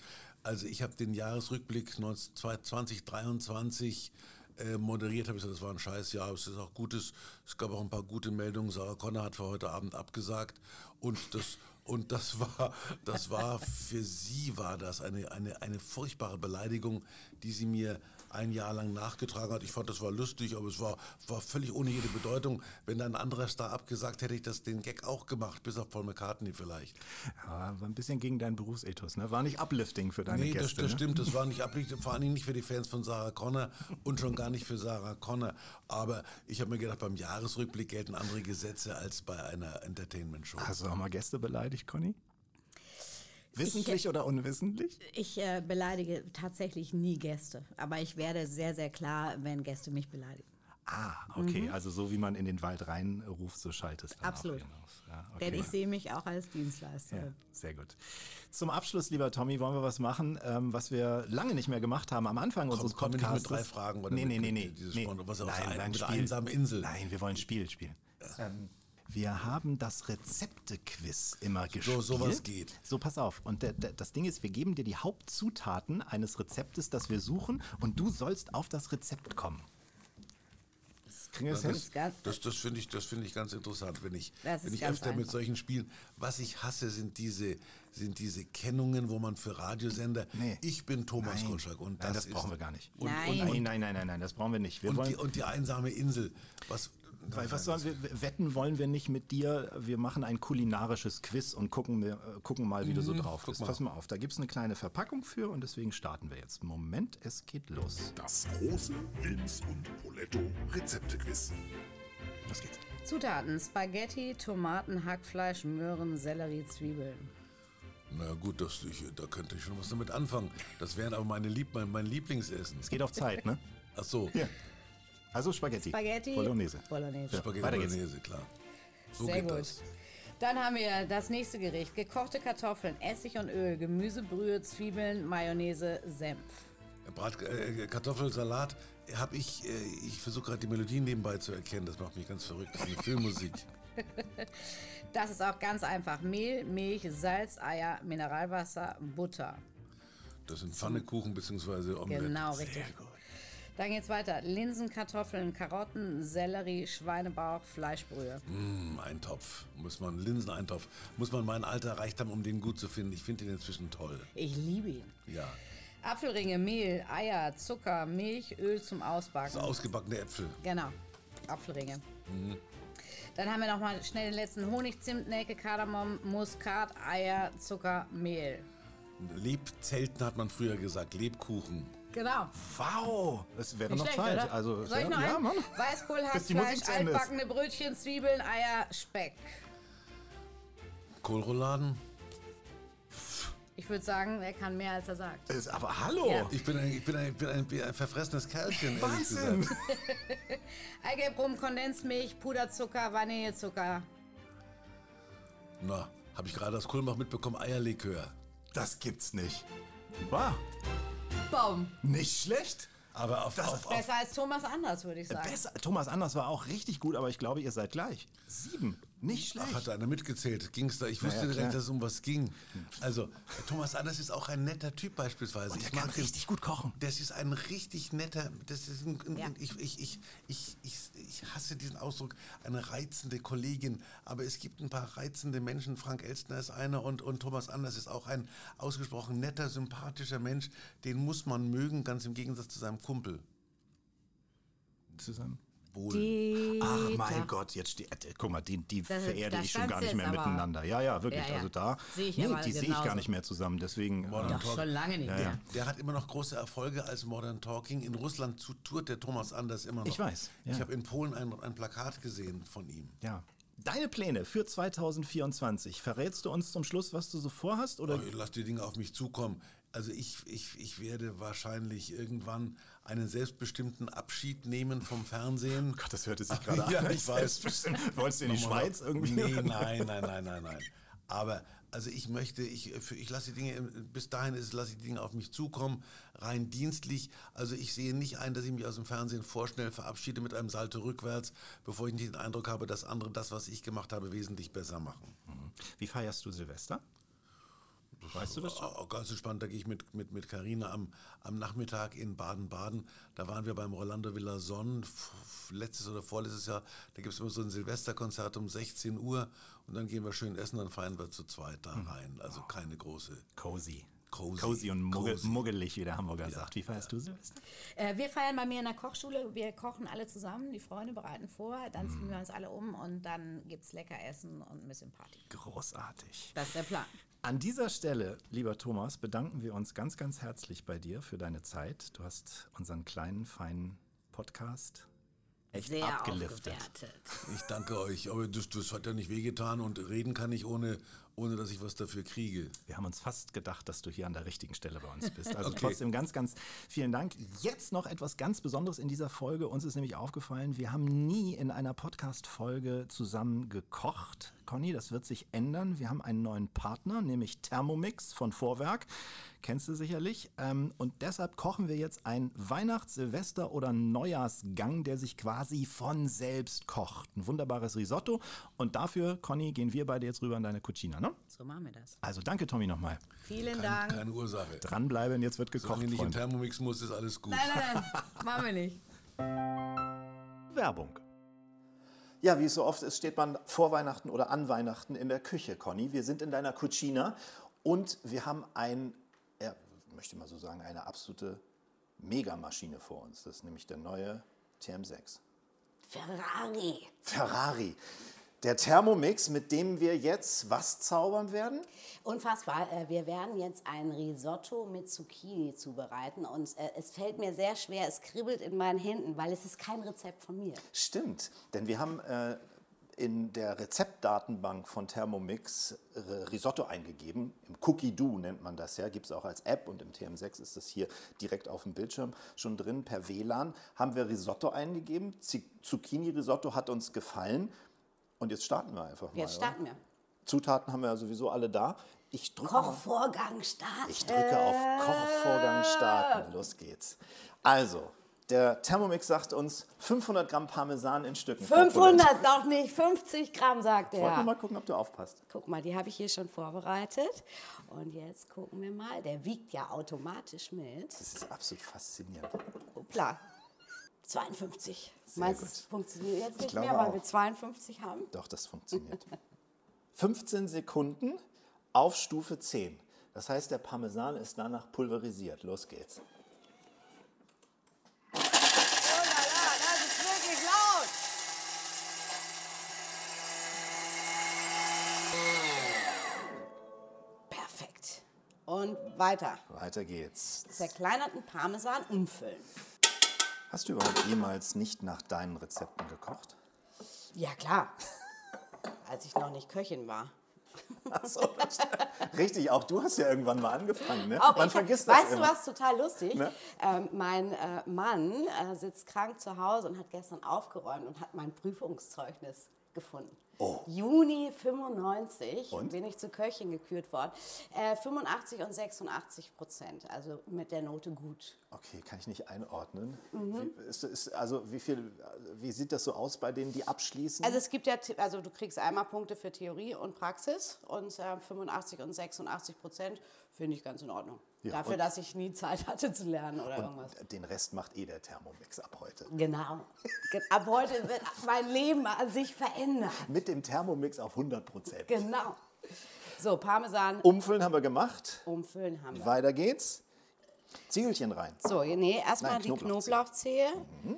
Also ich habe den Jahresrückblick 2023 äh, moderiert, habe ich gesagt, das war ein scheiß Jahr, es ist auch gutes, es gab auch ein paar gute Meldungen. Sarah Connor hat für heute Abend abgesagt und das und das war, das war für sie war das eine, eine, eine furchtbare Beleidigung, die sie mir ein Jahr lang nachgetragen hat. Ich fand, das war lustig, aber es war, war völlig ohne jede Bedeutung. Wenn da ein anderer Star abgesagt, hätte ich das den Gag auch gemacht, bis auf Paul McCartney vielleicht. Ja, war ein bisschen gegen deinen Berufsethos, ne? War nicht uplifting für deine nee, Gäste. Nee, das, das ne? stimmt, das war nicht uplifting, vor allem nicht für die Fans von Sarah Connor und schon gar nicht für Sarah Connor. Aber ich habe mir gedacht, beim Jahresrückblick gelten andere Gesetze als bei einer Entertainment-Show. Hast du auch mal Gäste beleidigt, Conny? Wissentlich ich, oder unwissentlich? Ich äh, beleidige tatsächlich nie Gäste, aber ich werde sehr, sehr klar, wenn Gäste mich beleidigen. Ah, okay. Mhm. Also so wie man in den Wald reinruft, so schaltest du Absolut. Ja, okay. Denn ich sehe mich auch als Dienstleister. Ja, sehr gut. Zum Abschluss, lieber Tommy, wollen wir was machen, ähm, was wir lange nicht mehr gemacht haben am Anfang komm, unseres komm Podcasts. Nicht mit drei Fragen oder nee, nee, nee, nee. Dieses nee. Sport, was nein, nein, nein, mit Spiel. einsame Insel. Nein, wir wollen Spiel spielen. Ähm, wir haben das Rezepte-Quiz immer gespielt. So, sowas geht. So, pass auf. Und der, der, das Ding ist, wir geben dir die Hauptzutaten eines Rezeptes, das wir suchen, und du sollst auf das Rezept kommen. Kriegen wir das, das, hin? Das, das finde ich, find ich ganz interessant, wenn ich, wenn ich öfter einfach. mit solchen Spielen. Was ich hasse, sind diese, sind diese Kennungen, wo man für Radiosender. Nee. Ich bin Thomas nein. Gottschalk. Und nein, das, das brauchen wir gar nicht. Und, nein. Und, nein, nein, nein, nein, das brauchen wir nicht. Wir und, wollen, die, und die einsame Insel. Was, weil, was sollen wir, wetten wollen wir nicht mit dir. Wir machen ein kulinarisches Quiz und gucken, wir, gucken mal, wie du so Mhm, drauf bist. mal. Pass mal auf, da gibt es eine kleine Verpackung für und deswegen starten wir jetzt. Moment, es geht los. Das große Linz und Poletto Rezeptequiz. Los geht's. Zutaten: Spaghetti, Tomaten, Hackfleisch, Möhren, Sellerie, Zwiebeln. Na gut, das, ich, da könnte ich schon was damit anfangen. Das wären aber meine Lieb, mein, mein Lieblingsessen. Es geht auf Zeit, ne? Ach so. Ja. Also Spaghetti. Spaghetti, Bolognese. Bolognese. Ja. Spaghetti. Bolognese, klar. So Sehr geht gut. das. Dann haben wir das nächste Gericht: gekochte Kartoffeln, Essig und Öl, Gemüsebrühe, Zwiebeln, Mayonnaise, Senf. Brat, äh, Kartoffelsalat habe ich, äh, ich versuche gerade die Melodien nebenbei zu erkennen, das macht mich ganz verrückt, das ist eine Filmmusik. Das ist auch ganz einfach: Mehl, Milch, Salz, Eier, Mineralwasser, Butter. Das sind Pfannekuchen bzw. Omelette. Genau, richtig. Dann geht's weiter: Linsen, Kartoffeln, Karotten, Sellerie, Schweinebauch, Fleischbrühe. Mm, Eintopf, muss man, Linseneintopf, muss man mein Alter erreicht haben, um den gut zu finden. Ich finde den inzwischen toll. Ich liebe ihn. Ja, Apfelringe, Mehl, Eier, Zucker, Milch, Öl zum Ausbacken. so ausgebackene Äpfel. Genau, Apfelringe. Dann haben wir noch mal schnell den letzten Honig, Zimt, Nelke, Kardamom, Muskat, Eier, Zucker, Mehl. Lebzelten hat man früher gesagt, Lebkuchen. Genau. Wow, das wäre Nicht noch schlecht, Zeit. oder? Also, Soll ich noch ja? Mann. Weißkohl, Hackfleisch, Ende ist. altbackene Brötchen, Zwiebeln, Eier, Speck. Kohlrouladen? Ich würde sagen, er kann mehr, als er sagt. Ist, aber hallo. Ja. Ich bin ein, ich bin ein, ich bin ein, ein verfressenes Kerlchen, Wahnsinn. Eigelb, Rum, Kondensmilch, Puderzucker, Vanillezucker. Na, habe ich gerade das Kohlmach mitbekommen, Eierlikör. Das gibt's nicht. Wow, Baum. nicht schlecht. Aber auf, Das- auf, auf Besser als Thomas Anders, würde ich sagen. Besser. Thomas Anders war auch richtig gut, aber ich glaube, ihr seid gleich. Sieben. Nicht schlecht. Ach, hat einer mitgezählt. Ging's da? Ich wusste Ja, ja, direkt, klar. dass es um was ging. Also, Thomas Anders ist auch ein netter Typ beispielsweise. Und der ich kann mag ihn. richtig gut kochen. Das ist ein richtig netter, das ist ein, ein, Ja. ich, ich, ich, ich, ich, ich hasse diesen Ausdruck, eine reizende Kollegin. Aber es gibt ein paar reizende Menschen. Frank Elstner ist einer und, und Thomas Anders ist auch ein ausgesprochen netter, sympathischer Mensch. Den muss man mögen, ganz im Gegensatz zu seinem Kumpel. Zusammen. Wohl. Ach mein Gott, jetzt steht, äh, guck mal, die, die Das- vererde ich schon gar nicht mehr miteinander. Ja, ja, wirklich. Ja, ja. Also da, Sehe ich nee, die sehe ich gar nicht mehr zusammen. Deswegen, Modern äh, Doch, schon lange nicht Ja, mehr. ja. Der hat immer noch große Erfolge als Modern Talking. In Russland zu- tourt der Thomas Anders immer noch. Ich weiß, ja. Ich habe in Polen ein, ein Plakat gesehen von ihm. ja. Deine Pläne für 2024, verrätst du uns zum Schluss, was du so vorhast? Oder? Aber Lass die Dinge auf mich zukommen. Also ich, ich, ich werde wahrscheinlich irgendwann einen selbstbestimmten Abschied nehmen vom Fernsehen. Gott, das hörte sich gerade Ja, an. ich weiß. Wolltest du in die Schweiz irgendwie? Nee, nein, nein, nein, nein, nein. Aber also ich möchte, ich, ich lasse die Dinge, bis dahin ist, lasse ich die Dinge auf mich zukommen, rein dienstlich. Also ich sehe nicht ein, dass ich mich aus dem Fernsehen vorschnell verabschiede mit einem Salto rückwärts, bevor ich nicht den Eindruck habe, dass andere das, was ich gemacht habe, wesentlich besser machen. Wie feierst du Silvester? Weißt du das? Oh, ganz entspannt, da gehe ich mit mit mit Carina am, am Nachmittag in Baden-Baden. Da waren wir beim Rolando Villason letztes oder vorletztes Jahr. Da gibt es immer so ein Silvesterkonzert um 16 Uhr und dann gehen wir schön essen, dann feiern wir zu zweit da rein. Also keine große. Cozy. Cozy. Cozy und muggel, Cozy. muggelig, wie der Hamburger sagt. Wie feierst du Silvester? Äh, wir feiern bei mir in der Kochschule. Wir kochen alle zusammen. Die Freunde bereiten vor. Dann ziehen wir uns alle um und dann gibt es lecker Essen und ein bisschen Party. Großartig. Das ist der Plan. An dieser Stelle, lieber Thomas, bedanken wir uns ganz, ganz herzlich bei dir für deine Zeit. Du hast unseren kleinen, feinen Podcast echt Sehr abgeliftet. aufgewertet. Ich danke euch, aber das, das hat ja nicht wehgetan und reden kann ich ohne, ohne dass ich was dafür kriege. Wir haben uns fast gedacht, dass du hier an der richtigen Stelle bei uns bist. Also Okay. trotzdem ganz, ganz vielen Dank. Jetzt noch etwas ganz Besonderes in dieser Folge. Uns ist nämlich aufgefallen, wir haben nie in einer Podcast-Folge zusammen gekocht. Conny, das wird sich ändern. Wir haben einen neuen Partner, nämlich Thermomix von Vorwerk. Kennst du sicherlich. Ähm, Und deshalb kochen wir jetzt einen Weihnachts-, Silvester- oder Neujahrsgang, der sich quasi von selbst kocht. Ein wunderbares Risotto. Und dafür, Conny, gehen wir beide jetzt rüber in deine Cucina, ne? So machen wir das. Also danke, Tommy, nochmal. Vielen Kein, Dank. keine Ursache. Dranbleiben, jetzt wird gekocht, Solange ich nicht in. Thermomix muss, ist alles gut. Nein, nein, nein. machen wir nicht. Werbung. Ja, wie es so oft ist, steht man vor Weihnachten oder an Weihnachten in der Küche, Conny. Wir sind in deiner Cucina und wir haben ein, ja, möchte mal so sagen, eine absolute Megamaschine vor uns. Das ist nämlich der neue TM6. Ferrari. Ferrari. Der Thermomix, mit dem wir jetzt was zaubern werden? Unfassbar. Äh, Wir werden jetzt ein Risotto mit Zucchini zubereiten und äh, es fällt mir sehr schwer, es kribbelt in meinen Händen, weil es ist kein Rezept von mir. Stimmt, denn wir haben äh, in der Rezeptdatenbank von Thermomix Risotto eingegeben. Im Cookie Do nennt man das ja, gibt es auch als App und im TM6 ist das hier direkt auf dem Bildschirm schon drin. Per WLAN haben wir Risotto eingegeben. Zucchini Risotto hat uns gefallen und jetzt starten wir einfach mal. Jetzt starten wir. Oder? Zutaten haben wir ja sowieso alle da. Ich drücke Kochvorgang starten. ich drücke auf Kochvorgang starten. Los geht's. Also, der Thermomix sagt uns 500 Gramm Parmesan in Stücken. 500 noch nicht, 50 Gramm, sagt Ich wollte er. mal gucken, ob du aufpasst. Guck mal, die habe ich hier schon vorbereitet. Und jetzt gucken wir mal. Der wiegt ja automatisch mit. Das ist absolut faszinierend. Hoppla. 52. Meinst du, gut. es funktioniert jetzt nicht mehr, weil auch. wir 52 haben? Doch, das funktioniert. 15 Sekunden auf Stufe 10. Das heißt, der Parmesan ist danach pulverisiert. Los geht's. Oh la la, das ist wirklich laut. Perfekt. Und weiter. Weiter geht's. Zerkleinerten Parmesan umfüllen. Hast du überhaupt jemals nicht nach deinen Rezepten gekocht? Ja, klar. Als ich noch nicht Köchin war. Richtig, auch du hast ja irgendwann mal angefangen, ne? Auch Man vergisst das weißt immer. du was total lustig? Ne? Ähm, mein äh, Mann äh, sitzt krank zu Hause und hat gestern aufgeräumt und hat mein Prüfungszeugnis gefunden. Oh. Juni 95 Und? bin ich zur Köchin gekürt worden. Äh, 85 und 86 Prozent, also mit der Note gut. Okay, kann ich nicht einordnen. Mhm. Wie, ist, ist, also wie viel, wie sieht das so aus bei denen, die abschließen? Also es gibt ja, also du kriegst einmal Punkte für Theorie und Praxis und äh, 85 und 86 Prozent finde ich ganz in Ordnung. Ja, Dafür, dass ich nie Zeit hatte zu lernen oder irgendwas. Den Rest macht eh der Thermomix ab heute. Genau. Ab heute wird mein Leben an sich verändern. Mit dem Thermomix auf 100 Prozent. Genau. So, Parmesan Umfüllen haben wir gemacht. umfüllen haben wir. Weiter geht's. Ziegelchen rein. So, nee, erstmal die Knoblauchzehe. Knoblauchzehe.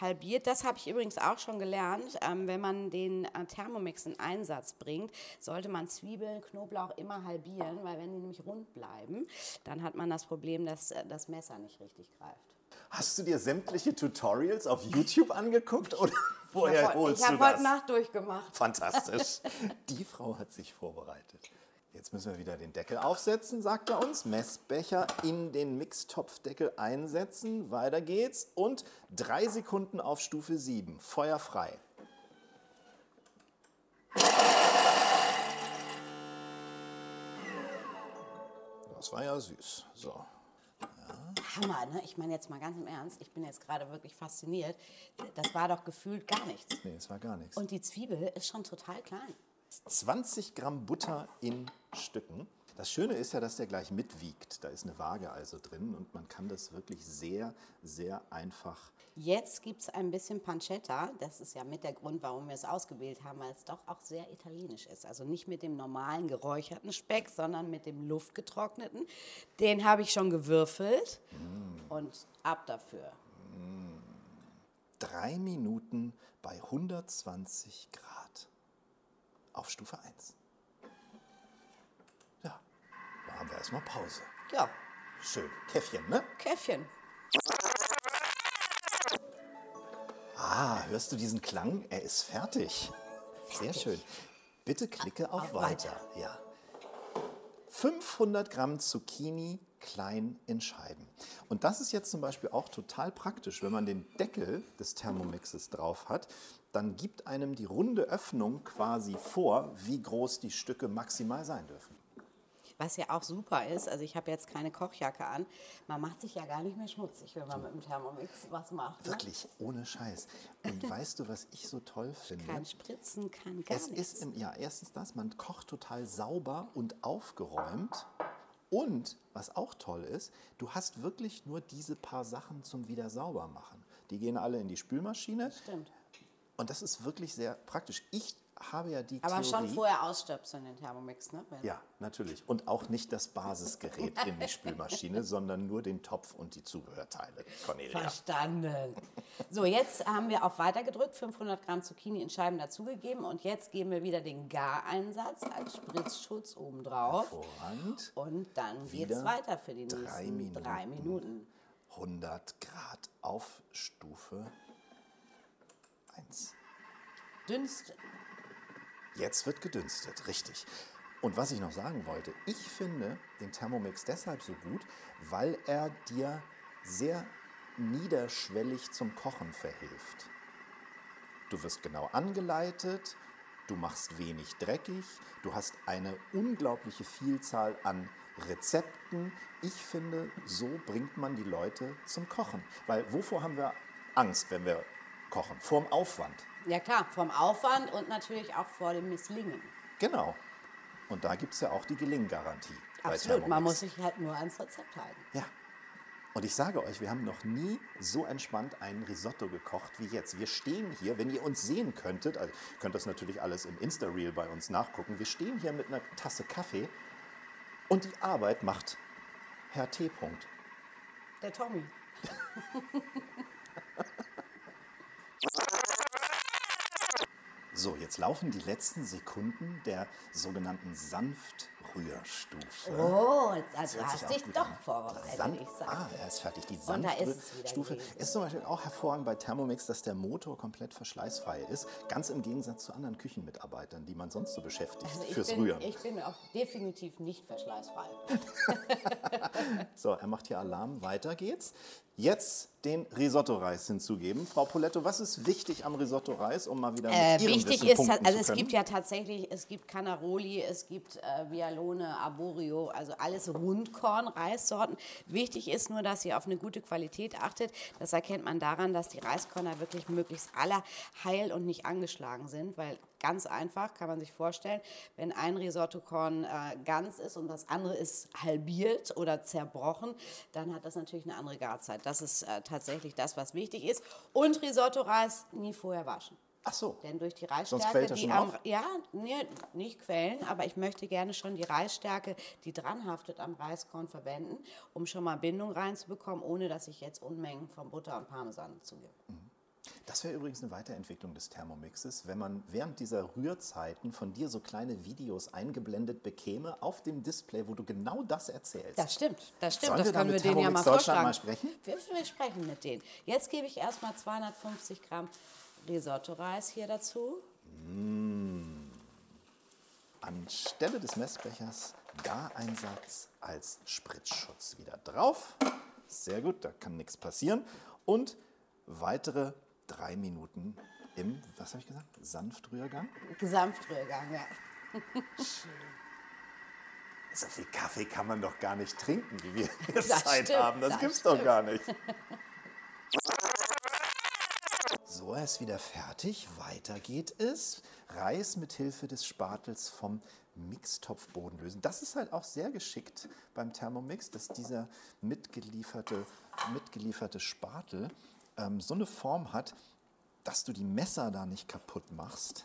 Halbiert, das habe ich übrigens auch schon gelernt. Ähm, wenn man den äh, Thermomix in Einsatz bringt, sollte man Zwiebeln, Knoblauch immer halbieren, weil wenn die nämlich rund bleiben, dann hat man das Problem, dass äh, das Messer nicht richtig greift. Hast du dir sämtliche Tutorials auf YouTube angeguckt oder woher ich habe holst hab du heute das? Nacht durchgemacht. Fantastisch. Die Frau hat sich vorbereitet. Jetzt müssen wir wieder den Deckel aufsetzen, sagt er uns. Messbecher in den Mixtopfdeckel einsetzen. Weiter geht's. Und drei Sekunden auf Stufe 7. Feuer frei. Das war ja süß. So. Hammer, ne? Ich meine jetzt mal ganz im Ernst, ich bin jetzt gerade wirklich fasziniert. Das war doch gefühlt gar nichts. Nee, es war gar nichts. Und die Zwiebel ist schon total klein. 20 Gramm Butter in Stücken. Das Schöne ist ja, dass der gleich mitwiegt. Da ist eine Waage also drin und man kann das wirklich sehr, sehr einfach. Jetzt gibt es ein bisschen Pancetta. Das ist ja mit der Grund, warum wir es ausgewählt haben, weil es doch auch sehr italienisch ist. Also nicht mit dem normalen geräucherten Speck, sondern mit dem luftgetrockneten. Den habe ich schon gewürfelt und ab dafür. Drei Minuten bei 120 Grad auf Stufe 1. Ja, machen wir erstmal Pause. Ja, Schön. Käffchen, ne? Käffchen. Ah, hörst du diesen Klang? Er ist fertig. Sehr schön. Bitte klicke auf, Auf weiter. Ja. 500 Gramm Zucchini klein in Scheiben. Und das ist jetzt zum Beispiel auch total praktisch, wenn man den Deckel des Thermomixes drauf hat, dann gibt einem die runde Öffnung quasi vor, wie groß die Stücke maximal sein dürfen. Was ja auch super ist, also ich habe jetzt keine Kochjacke an, man macht sich ja gar nicht mehr schmutzig, wenn man mit dem Thermomix was macht. Ne? Wirklich, ohne Scheiß. Und weißt du, was ich so toll finde? Kein Spritzen, kein gar Es nichts. ist im, ja, erstens das, man kocht total sauber und aufgeräumt. Und was auch toll ist, du hast wirklich nur diese paar Sachen zum wieder sauber machen. Die gehen alle in die Spülmaschine. Stimmt. Und das ist wirklich sehr praktisch. Ich habe ja die Aber Theorie. schon vorher ausstöpseln den Thermomix, ne? Wenn- Ja, natürlich. Und auch nicht das Basisgerät in die Spülmaschine, sondern nur den Topf und die Zubehörteile. Cornelia. Verstanden. So, jetzt haben wir auf Weiter gedrückt, 500 Gramm Zucchini in Scheiben dazugegeben und jetzt geben wir wieder den Gareinsatz als Spritzschutz obendrauf. Hervorragend. Und dann geht es weiter für die nächsten drei Minuten. drei Minuten. 100 Grad auf Stufe 1. Dünstet. Jetzt wird gedünstet, richtig. Und was ich noch sagen wollte, ich finde den Thermomix deshalb so gut, weil er dir sehr niederschwellig zum Kochen verhilft. Du wirst genau angeleitet, du machst wenig dreckig, du hast eine unglaubliche Vielzahl an Rezepten. Ich finde, so bringt man die Leute zum Kochen. Weil wovor haben wir Angst, wenn wir kochen? Vorm Aufwand. Ja klar, vom Aufwand und natürlich auch vor dem Misslingen. Genau. Und da gibt es ja auch die Gelinggarantie. Absolut, man muss sich halt nur ans Rezept halten. Ja. Und ich sage euch, wir haben noch nie so entspannt einen Risotto gekocht wie jetzt. Wir stehen hier, wenn ihr uns sehen könntet, also ihr könnt das natürlich alles im Insta-Reel bei uns nachgucken, wir stehen hier mit einer Tasse Kaffee und die Arbeit macht Herr T. -Punkt. Der Tommy. So, jetzt laufen die letzten Sekunden der sogenannten Sanftrührstufe. Oh, also sich hast dich doch an. vorbereitet, San- ich sag. ah, er ist fertig. Die ist Sanftrührstufe gewesen. ist zum Beispiel auch hervorragend bei Thermomix, dass der Motor komplett verschleißfrei ist. Ganz im Gegensatz zu anderen Küchenmitarbeitern, die man sonst so beschäftigt Also fürs bin, Rühren. Ich bin auch definitiv nicht verschleißfrei. So, er macht hier Alarm. Weiter geht's. Jetzt den Risotto-Reis hinzugeben. Frau Poletto, was ist wichtig am Risotto-Reis, um mal wieder mit Äh, Ihrem wichtig Wissen ist, punkten also es gibt ja tatsächlich, es gibt Canaroli, es gibt äh, Vialone, Arborio, also alles Rundkorn-Reissorten. Wichtig ist nur, dass ihr auf eine gute Qualität achtet. Das erkennt man daran, dass die Reiskörner wirklich möglichst alle heil und nicht angeschlagen sind, weil ganz einfach kann man sich vorstellen, wenn ein Risottokorn äh, ganz ist und das andere ist halbiert oder zerbrochen, dann hat das natürlich eine andere Garzeit. Das ist äh, tatsächlich das, was wichtig ist. Und Risotto-Reis nie vorher waschen. Ach so. Denn durch die Reisstärke, quält die schon am, auf? ja, nee, nicht quellen, aber ich möchte gerne schon die Reisstärke, die dranhaftet am Reiskorn verwenden, um schon mal Bindung reinzubekommen, ohne dass ich jetzt Unmengen von Butter und Parmesan zugebe. Das wäre übrigens eine Weiterentwicklung des Thermomixes, wenn man während dieser Rührzeiten von dir so kleine Videos eingeblendet bekäme auf dem Display, wo du genau das erzählst. Das stimmt, das stimmt. Sollen das wir da können wir denen ja mal Deutschland mal sprechen? Wir, wir sprechen mit denen. Jetzt gebe ich erstmal 250 Gramm Risotto-Reis hier dazu. Anstelle des Messbechers Gareinsatz als Spritzschutz wieder drauf. Sehr gut, da kann nichts passieren. Und weitere drei Minuten im, was habe ich gesagt, Sanftrührgang. Gesamtrührgang, ja. So viel Kaffee kann man doch gar nicht trinken, wie wir jetzt Das Zeit stimmt, haben. Das, das gibt's doch stimmt. gar nicht. So, er ist wieder fertig. Weiter geht es. Reis mit Hilfe des Spatels vom Mixtopfboden lösen. Das ist halt auch sehr geschickt beim Thermomix, dass dieser mitgelieferte, mitgelieferte Spatel ähm, so eine Form hat, dass du die Messer da nicht kaputt machst.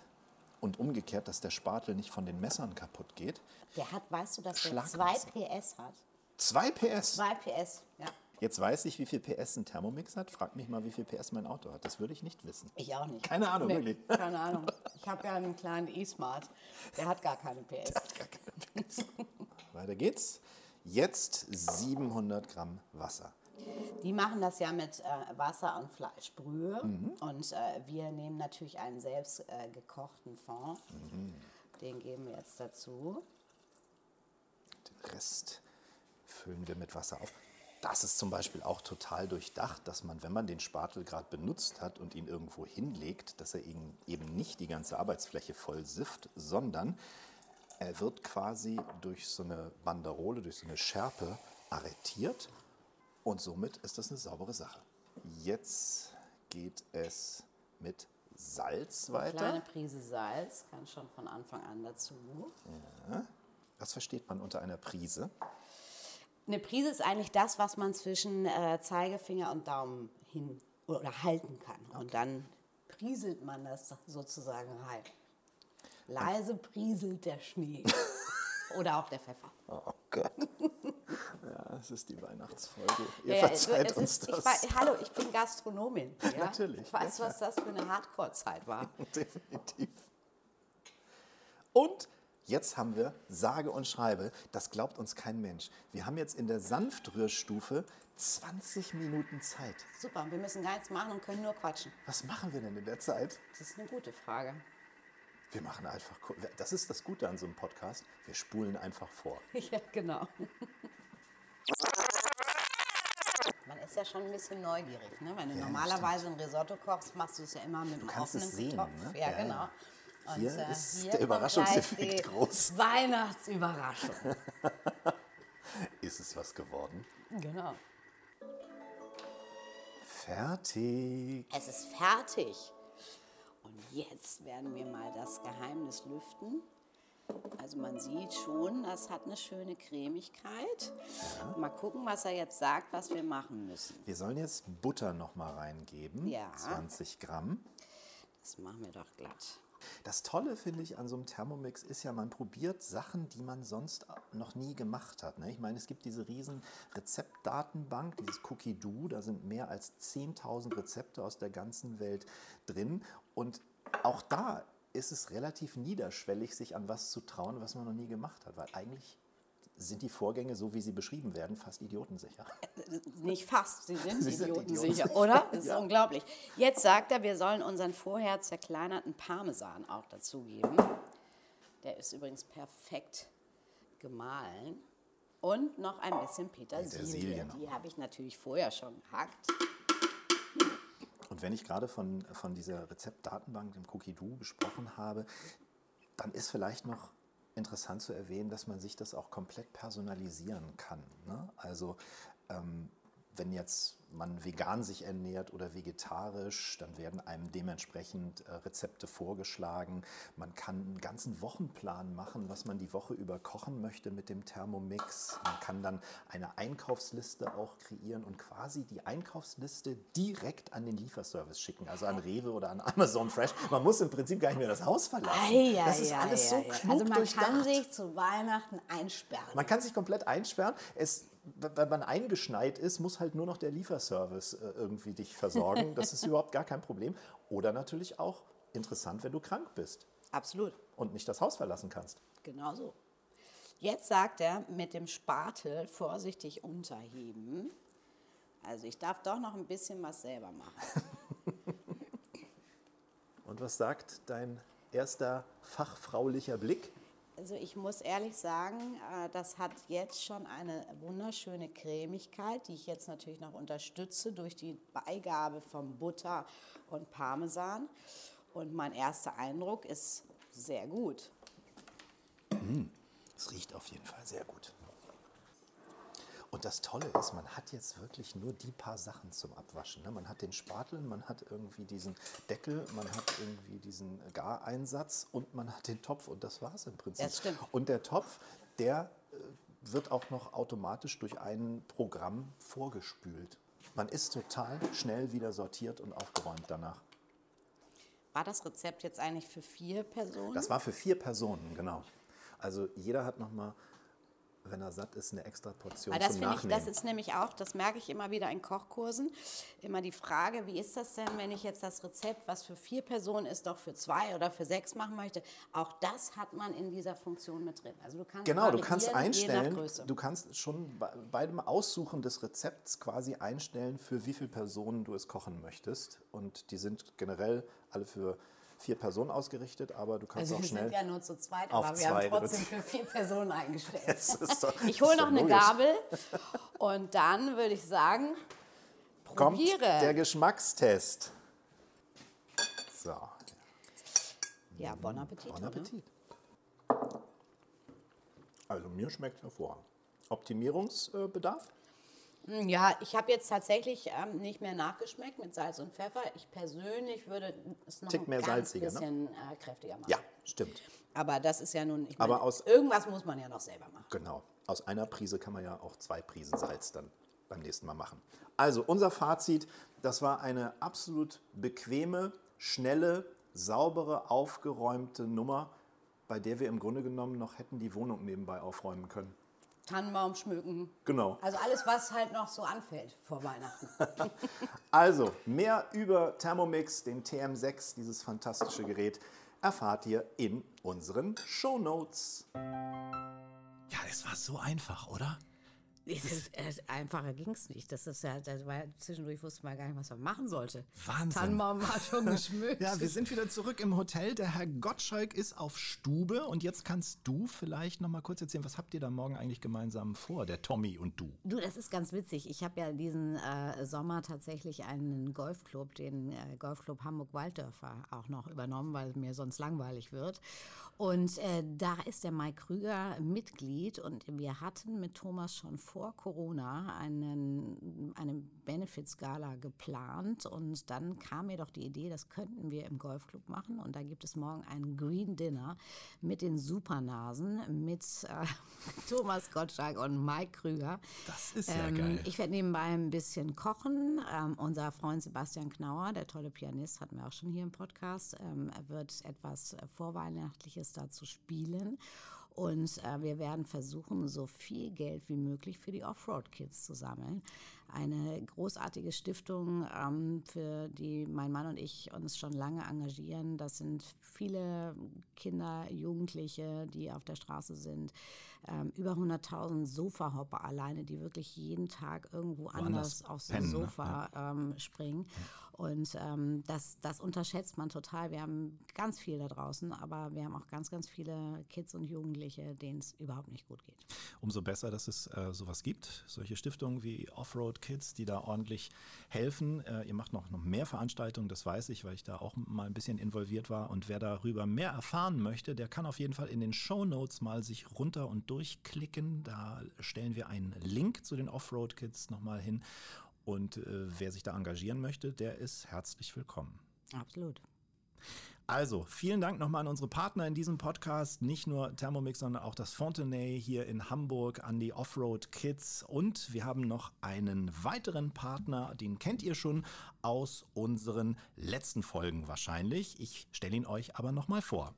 Und umgekehrt, dass der Spatel nicht von den Messern kaputt geht. Der hat, weißt du, dass der Schlagwasser. 2 PS hat? 2 PS. 2 PS, ja. Jetzt weiß ich, wie viel PS ein Thermomix hat. Frag mich mal, wie viel PS mein Auto hat. Das würde ich nicht wissen. Ich auch nicht. Keine Ahnung, wirklich. Keine Ahnung. Ich habe ja einen kleinen E-Smart. Der hat gar keine PS. Gar keine PS. Weiter geht's. Jetzt 700 Gramm Wasser. Die machen das ja mit äh, Wasser und Fleischbrühe. Mhm. Und äh, wir nehmen natürlich einen selbst äh, gekochten Fond. Mhm. Den geben wir jetzt dazu. Den Rest füllen wir mit Wasser auf. Das ist zum Beispiel auch total durchdacht, dass man, wenn man den Spatel gerade benutzt hat und ihn irgendwo hinlegt, dass er ihn eben nicht die ganze Arbeitsfläche voll sifft, sondern er wird quasi durch so eine Banderole, durch so eine Schärpe arretiert und somit ist das eine saubere Sache. Jetzt geht es mit Salz Eine kleine weiter. Prise Salz kann schon von Anfang an dazu. Was versteht man unter einer Prise? Eine Prise ist eigentlich das, was man zwischen äh, Zeigefinger und Daumen hin oder halten kann. Und dann prieselt man das sozusagen rein. Leise prieselt der Schnee. oder auch der Pfeffer. Oh Gott. Ja, es ist die Weihnachtsfolge. Ihr Ja, verzeiht es uns ist, das. Ich weiß, hallo, ich bin Gastronomin. Ja? Natürlich, Ich weiß, was das für eine Hardcore-Zeit war. Definitiv. Und jetzt haben wir sage und schreibe, das glaubt uns kein Mensch. Wir haben jetzt in der Sanftrührstufe 20 Minuten Zeit. Super, wir müssen gar nichts machen und können nur quatschen. Was machen wir denn in der Zeit? Das ist eine gute Frage. Wir machen einfach, das ist das Gute an so einem Podcast, wir spulen einfach vor. Ja, genau. Man ist ja schon ein bisschen neugierig, ne? Wenn du Ja, normalerweise ein Risotto kochst, machst du es ja immer mit einem kannst es offenen sehen, Topf. ne? Ja, Ja, genau. Und, Hier ist der kommt Überraschungseffekt groß. Weihnachtsüberraschung. Ist es was geworden? genau. Fertig. Es ist fertig. Und jetzt werden wir mal das Geheimnis lüften. Also man sieht schon, das hat eine schöne Cremigkeit. Mal gucken, was er jetzt sagt, was wir machen müssen. Wir sollen jetzt Butter noch mal reingeben. Ja. 20 Gramm. Das machen wir doch glatt. Das Tolle finde ich an so einem Thermomix ist ja, man probiert Sachen, die man sonst noch nie gemacht hat. Ne? Ich meine, es gibt diese riesen Rezeptdatenbank, dieses Cookie-Do, da sind mehr als 10.000 Rezepte aus der ganzen Welt drin. Und auch da ist es relativ niederschwellig, sich an was zu trauen, was man noch nie gemacht hat. Weil eigentlich sind die Vorgänge, so wie sie beschrieben werden, fast idiotensicher. Nicht fast, sie sind Sie sind idiotensicher, idiotensicher. oder? Das ist unglaublich. Jetzt sagt er, wir sollen unseren vorher zerkleinerten Parmesan auch dazugeben. Der ist übrigens perfekt gemahlen. Und noch ein bisschen Petersilie. Die habe ich natürlich vorher schon gehackt. Und wenn ich gerade von, von dieser Rezeptdatenbank, dem Cookie-Do, gesprochen habe, dann ist vielleicht noch interessant zu erwähnen, dass man sich das auch komplett personalisieren kann. Ne? Also ähm, wenn jetzt man vegan sich ernährt oder vegetarisch, dann werden einem dementsprechend äh, Rezepte vorgeschlagen. Man kann einen ganzen Wochenplan machen, was man die Woche über kochen möchte mit dem Thermomix. Man kann dann eine Einkaufsliste auch kreieren und quasi die Einkaufsliste direkt an den Lieferservice schicken, also an Rewe oder an Amazon Fresh. Man muss im Prinzip gar nicht mehr das Haus verlassen. Ei, das ist ei, alles so ei, klug Also man durchdacht. kann sich zu Weihnachten einsperren. Man kann sich komplett einsperren. Es, wenn man eingeschneit ist, muss halt nur noch der Lieferservice äh, irgendwie dich versorgen. Das ist überhaupt gar kein Problem. Oder natürlich auch interessant, wenn du krank bist Absolut. und nicht das Haus verlassen kannst. Genau so. Jetzt sagt er, mit dem Spatel vorsichtig unterheben. Also ich darf doch noch ein bisschen was selber machen. Und was sagt dein erster fachfraulicher Blick? Also ich muss ehrlich sagen, äh, das hat jetzt schon eine wunderschöne Cremigkeit, die ich jetzt natürlich noch unterstütze durch die Beigabe von Butter und Parmesan. Und mein erster Eindruck ist sehr gut. Es riecht auf jeden Fall sehr gut. Und das Tolle ist, man hat jetzt wirklich nur die paar Sachen zum Abwaschen. ne? Man hat den Spatel, man hat irgendwie diesen Deckel, man hat irgendwie diesen Gareinsatz und man hat den Topf und das war es im Prinzip. Das stimmt. Und der Topf, der äh, wird auch noch automatisch durch ein Programm vorgespült. Man ist total schnell wieder sortiert und aufgeräumt danach. War das Rezept jetzt eigentlich für vier Personen? Das war für vier Personen, genau. Also jeder hat nochmal, wenn er satt ist, eine extra Portion Weil das zum finde ich, Nachnehmen. das ist nämlich auch, das merke ich immer wieder in Kochkursen, immer die Frage, wie ist das denn, wenn ich jetzt das Rezept, was für vier Personen ist, doch für zwei oder für sechs machen möchte? Auch das hat man in dieser Funktion mit drin. Also du kannst Genau, du kannst einstellen, du kannst schon bei, bei dem Aussuchen des Rezepts quasi einstellen, für wie viele Personen du es kochen möchtest. Und die sind generell alle für vier Personen ausgerichtet, aber du kannst Also auch wir schnell. sind ja nur zu zweit, aber wir zwei haben trotzdem für vier Personen eingestellt. Doch- ich hole noch eine. Gabel und dann würde ich sagen, Kommt probiere. der Geschmackstest. So, ja, bon Appetit. bon ne? Appetit. Also mir schmeckt hervorragend. Optimierungsbedarf? Ja, ich habe jetzt tatsächlich ähm, nicht mehr nachgeschmeckt mit Salz und Pfeffer. Ich persönlich würde es noch Tick ein mehr ganz salziger, ne? bisschen äh, kräftiger machen. Ja, stimmt. Aber das ist ja nun, ich Aber meine, aus- irgendwas muss man ja noch selber machen. Genau. Aus einer Prise kann man ja auch zwei Prisen Salz dann beim nächsten Mal machen. Also unser Fazit, das war eine absolut bequeme, schnelle, saubere, aufgeräumte Nummer, bei der wir im Grunde genommen noch hätten die Wohnung nebenbei aufräumen können. Tannenbaum schmücken. Genau. Also alles, was halt noch so anfällt vor Weihnachten. Also, mehr über Thermomix, den TM6, dieses fantastische Gerät, erfahrt ihr in unseren Shownotes. Ja, es war so einfach, oder? Es ist, äh, einfacher ging es nicht. Das ist ja, das war, zwischendurch wusste man gar nicht, was man machen sollte. Wahnsinn. Tannenbaum war schon geschmückt. Ja, wir sind wieder zurück im Hotel. Der Herr Gottschalk ist auf Stube und jetzt kannst du vielleicht noch mal kurz erzählen, was habt ihr da morgen eigentlich gemeinsam vor, der Tommy und du? Du, das ist ganz witzig. Ich habe ja diesen äh, Sommer tatsächlich einen Golfclub, den äh, Golfclub Hamburg-Walddörfer, auch noch übernommen, weil mir sonst langweilig wird. Und äh, da ist der Mike Krüger Mitglied und wir hatten mit Thomas schon vor Corona einen, eine Benefits-Gala geplant und dann kam mir doch die Idee, das könnten wir im Golfclub machen und da gibt es morgen ein Green Dinner mit den Supernasen, mit äh, Thomas Gottschalk und Mike Krüger. Das ist ja Ähm, geil. Ich werde nebenbei ein bisschen kochen. Ähm, unser Freund Sebastian Knauer, der tolle Pianist, hatten wir auch schon hier im Podcast, ähm, er wird etwas Vorweihnachtliches dazu spielen. Und äh, wir werden versuchen, so viel Geld wie möglich für die Offroad-Kids zu sammeln. Eine großartige Stiftung, ähm, für die mein Mann und ich uns schon lange engagieren. Das sind viele Kinder, Jugendliche, die auf der Straße sind. Ähm, über 100.000 Sofahopper alleine, die wirklich jeden Tag irgendwo Woanders anders aufs pennen, ne? Sofa ähm, springen. Und ähm, das, das unterschätzt man total. Wir haben ganz viel da draußen, aber wir haben auch ganz, ganz viele Kids und Jugendliche, denen es überhaupt nicht gut geht. Umso besser, dass es äh, sowas gibt, solche Stiftungen wie Offroad Kids, die da ordentlich helfen. Äh, ihr macht noch, noch mehr Veranstaltungen, das weiß ich, weil ich da auch mal ein bisschen involviert war. Und wer darüber mehr erfahren möchte, der kann auf jeden Fall in den Show Notes mal sich runter und durchklicken. Da stellen wir einen Link zu den Offroad Kids nochmal hin. Und äh, wer sich da engagieren möchte, der ist herzlich willkommen. Absolut. Also, vielen Dank nochmal an unsere Partner in diesem Podcast. Nicht nur Thermomix, sondern auch das Fontenay hier in Hamburg, an die Offroad Kids. Und wir haben noch einen weiteren Partner, den kennt ihr schon aus unseren letzten Folgen wahrscheinlich. Ich stelle ihn euch aber nochmal vor.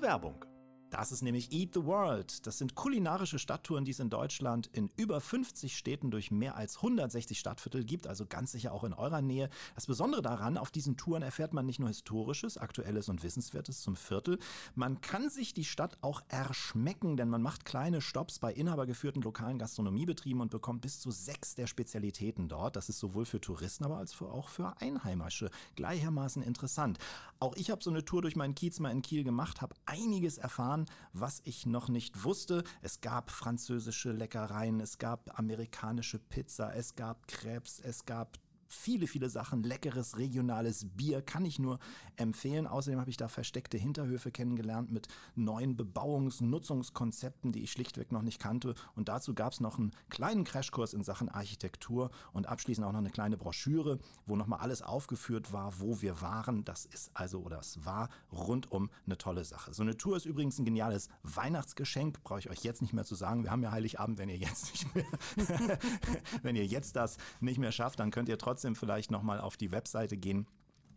Werbung. Das ist nämlich Eat the World. Das sind kulinarische Stadttouren, die es in Deutschland in über 50 Städten durch mehr als 160 Stadtviertel gibt, also ganz sicher auch in eurer Nähe. Das Besondere daran, auf diesen Touren erfährt man nicht nur Historisches, Aktuelles und Wissenswertes zum Viertel, man kann sich die Stadt auch erschmecken, denn man macht kleine Stops bei inhabergeführten lokalen Gastronomiebetrieben und bekommt bis zu sechs der Spezialitäten dort. Das ist sowohl für Touristen, aber als auch für Einheimische gleichermaßen interessant. Auch ich habe so eine Tour durch meinen Kiez mal in Kiel gemacht, habe einiges erfahren, was ich noch nicht wusste. Es gab französische Leckereien, es gab amerikanische Pizza, es gab Krebs, es gab viele, viele Sachen. Leckeres regionales Bier kann ich nur empfehlen. Außerdem habe ich da versteckte Hinterhöfe kennengelernt mit neuen Bebauungs-, Nutzungskonzepten, die ich schlichtweg noch nicht kannte. Und dazu gab es noch einen kleinen Crashkurs in Sachen Architektur und abschließend auch noch eine kleine Broschüre, wo nochmal alles aufgeführt war, wo wir waren. Das ist also oder es war rundum eine tolle Sache. So eine Tour ist übrigens ein geniales Weihnachtsgeschenk, brauche ich euch jetzt nicht mehr zu sagen. Wir haben ja Heiligabend, wenn ihr jetzt nicht mehr, wenn ihr jetzt das nicht mehr schafft, dann könnt ihr trotzdem vielleicht nochmal auf die Webseite gehen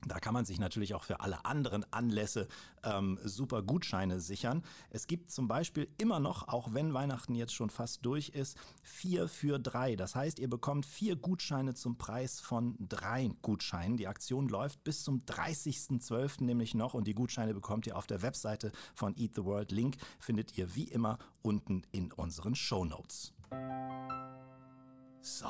da kann man sich natürlich auch für alle anderen Anlässe ähm, super Gutscheine sichern. Es gibt zum Beispiel immer noch, auch wenn Weihnachten jetzt schon fast durch ist, vier für drei. Das heißt, ihr bekommt vier Gutscheine zum Preis von drei Gutscheinen. Die Aktion läuft bis zum 30.12. nämlich noch und die Gutscheine bekommt ihr auf der Webseite von Eat the World. Link findet ihr wie immer unten in unseren Show Notes. So,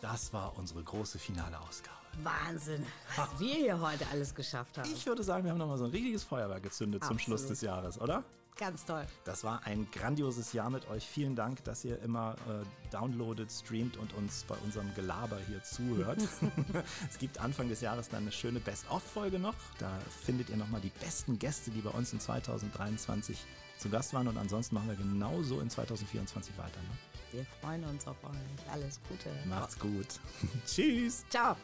das war unsere große finale Ausgabe. Wahnsinn, was wir hier heute alles geschafft haben. Ich würde sagen, wir haben nochmal so ein richtiges Feuerwerk gezündet zum Absolut. Schluss des Jahres, oder? Ganz toll. Das war ein grandioses Jahr mit euch. Vielen Dank, dass ihr immer äh, downloadet, streamt und uns bei unserem Gelaber hier zuhört. es gibt Anfang des Jahres dann eine schöne Best-of-Folge noch. Da findet ihr nochmal die besten Gäste, die bei uns in 2023 zu Gast waren. Und ansonsten machen wir genauso in 2024 weiter. Ne? Wir freuen uns auf euch. Alles Gute. Macht's gut. Tschüss. Ciao.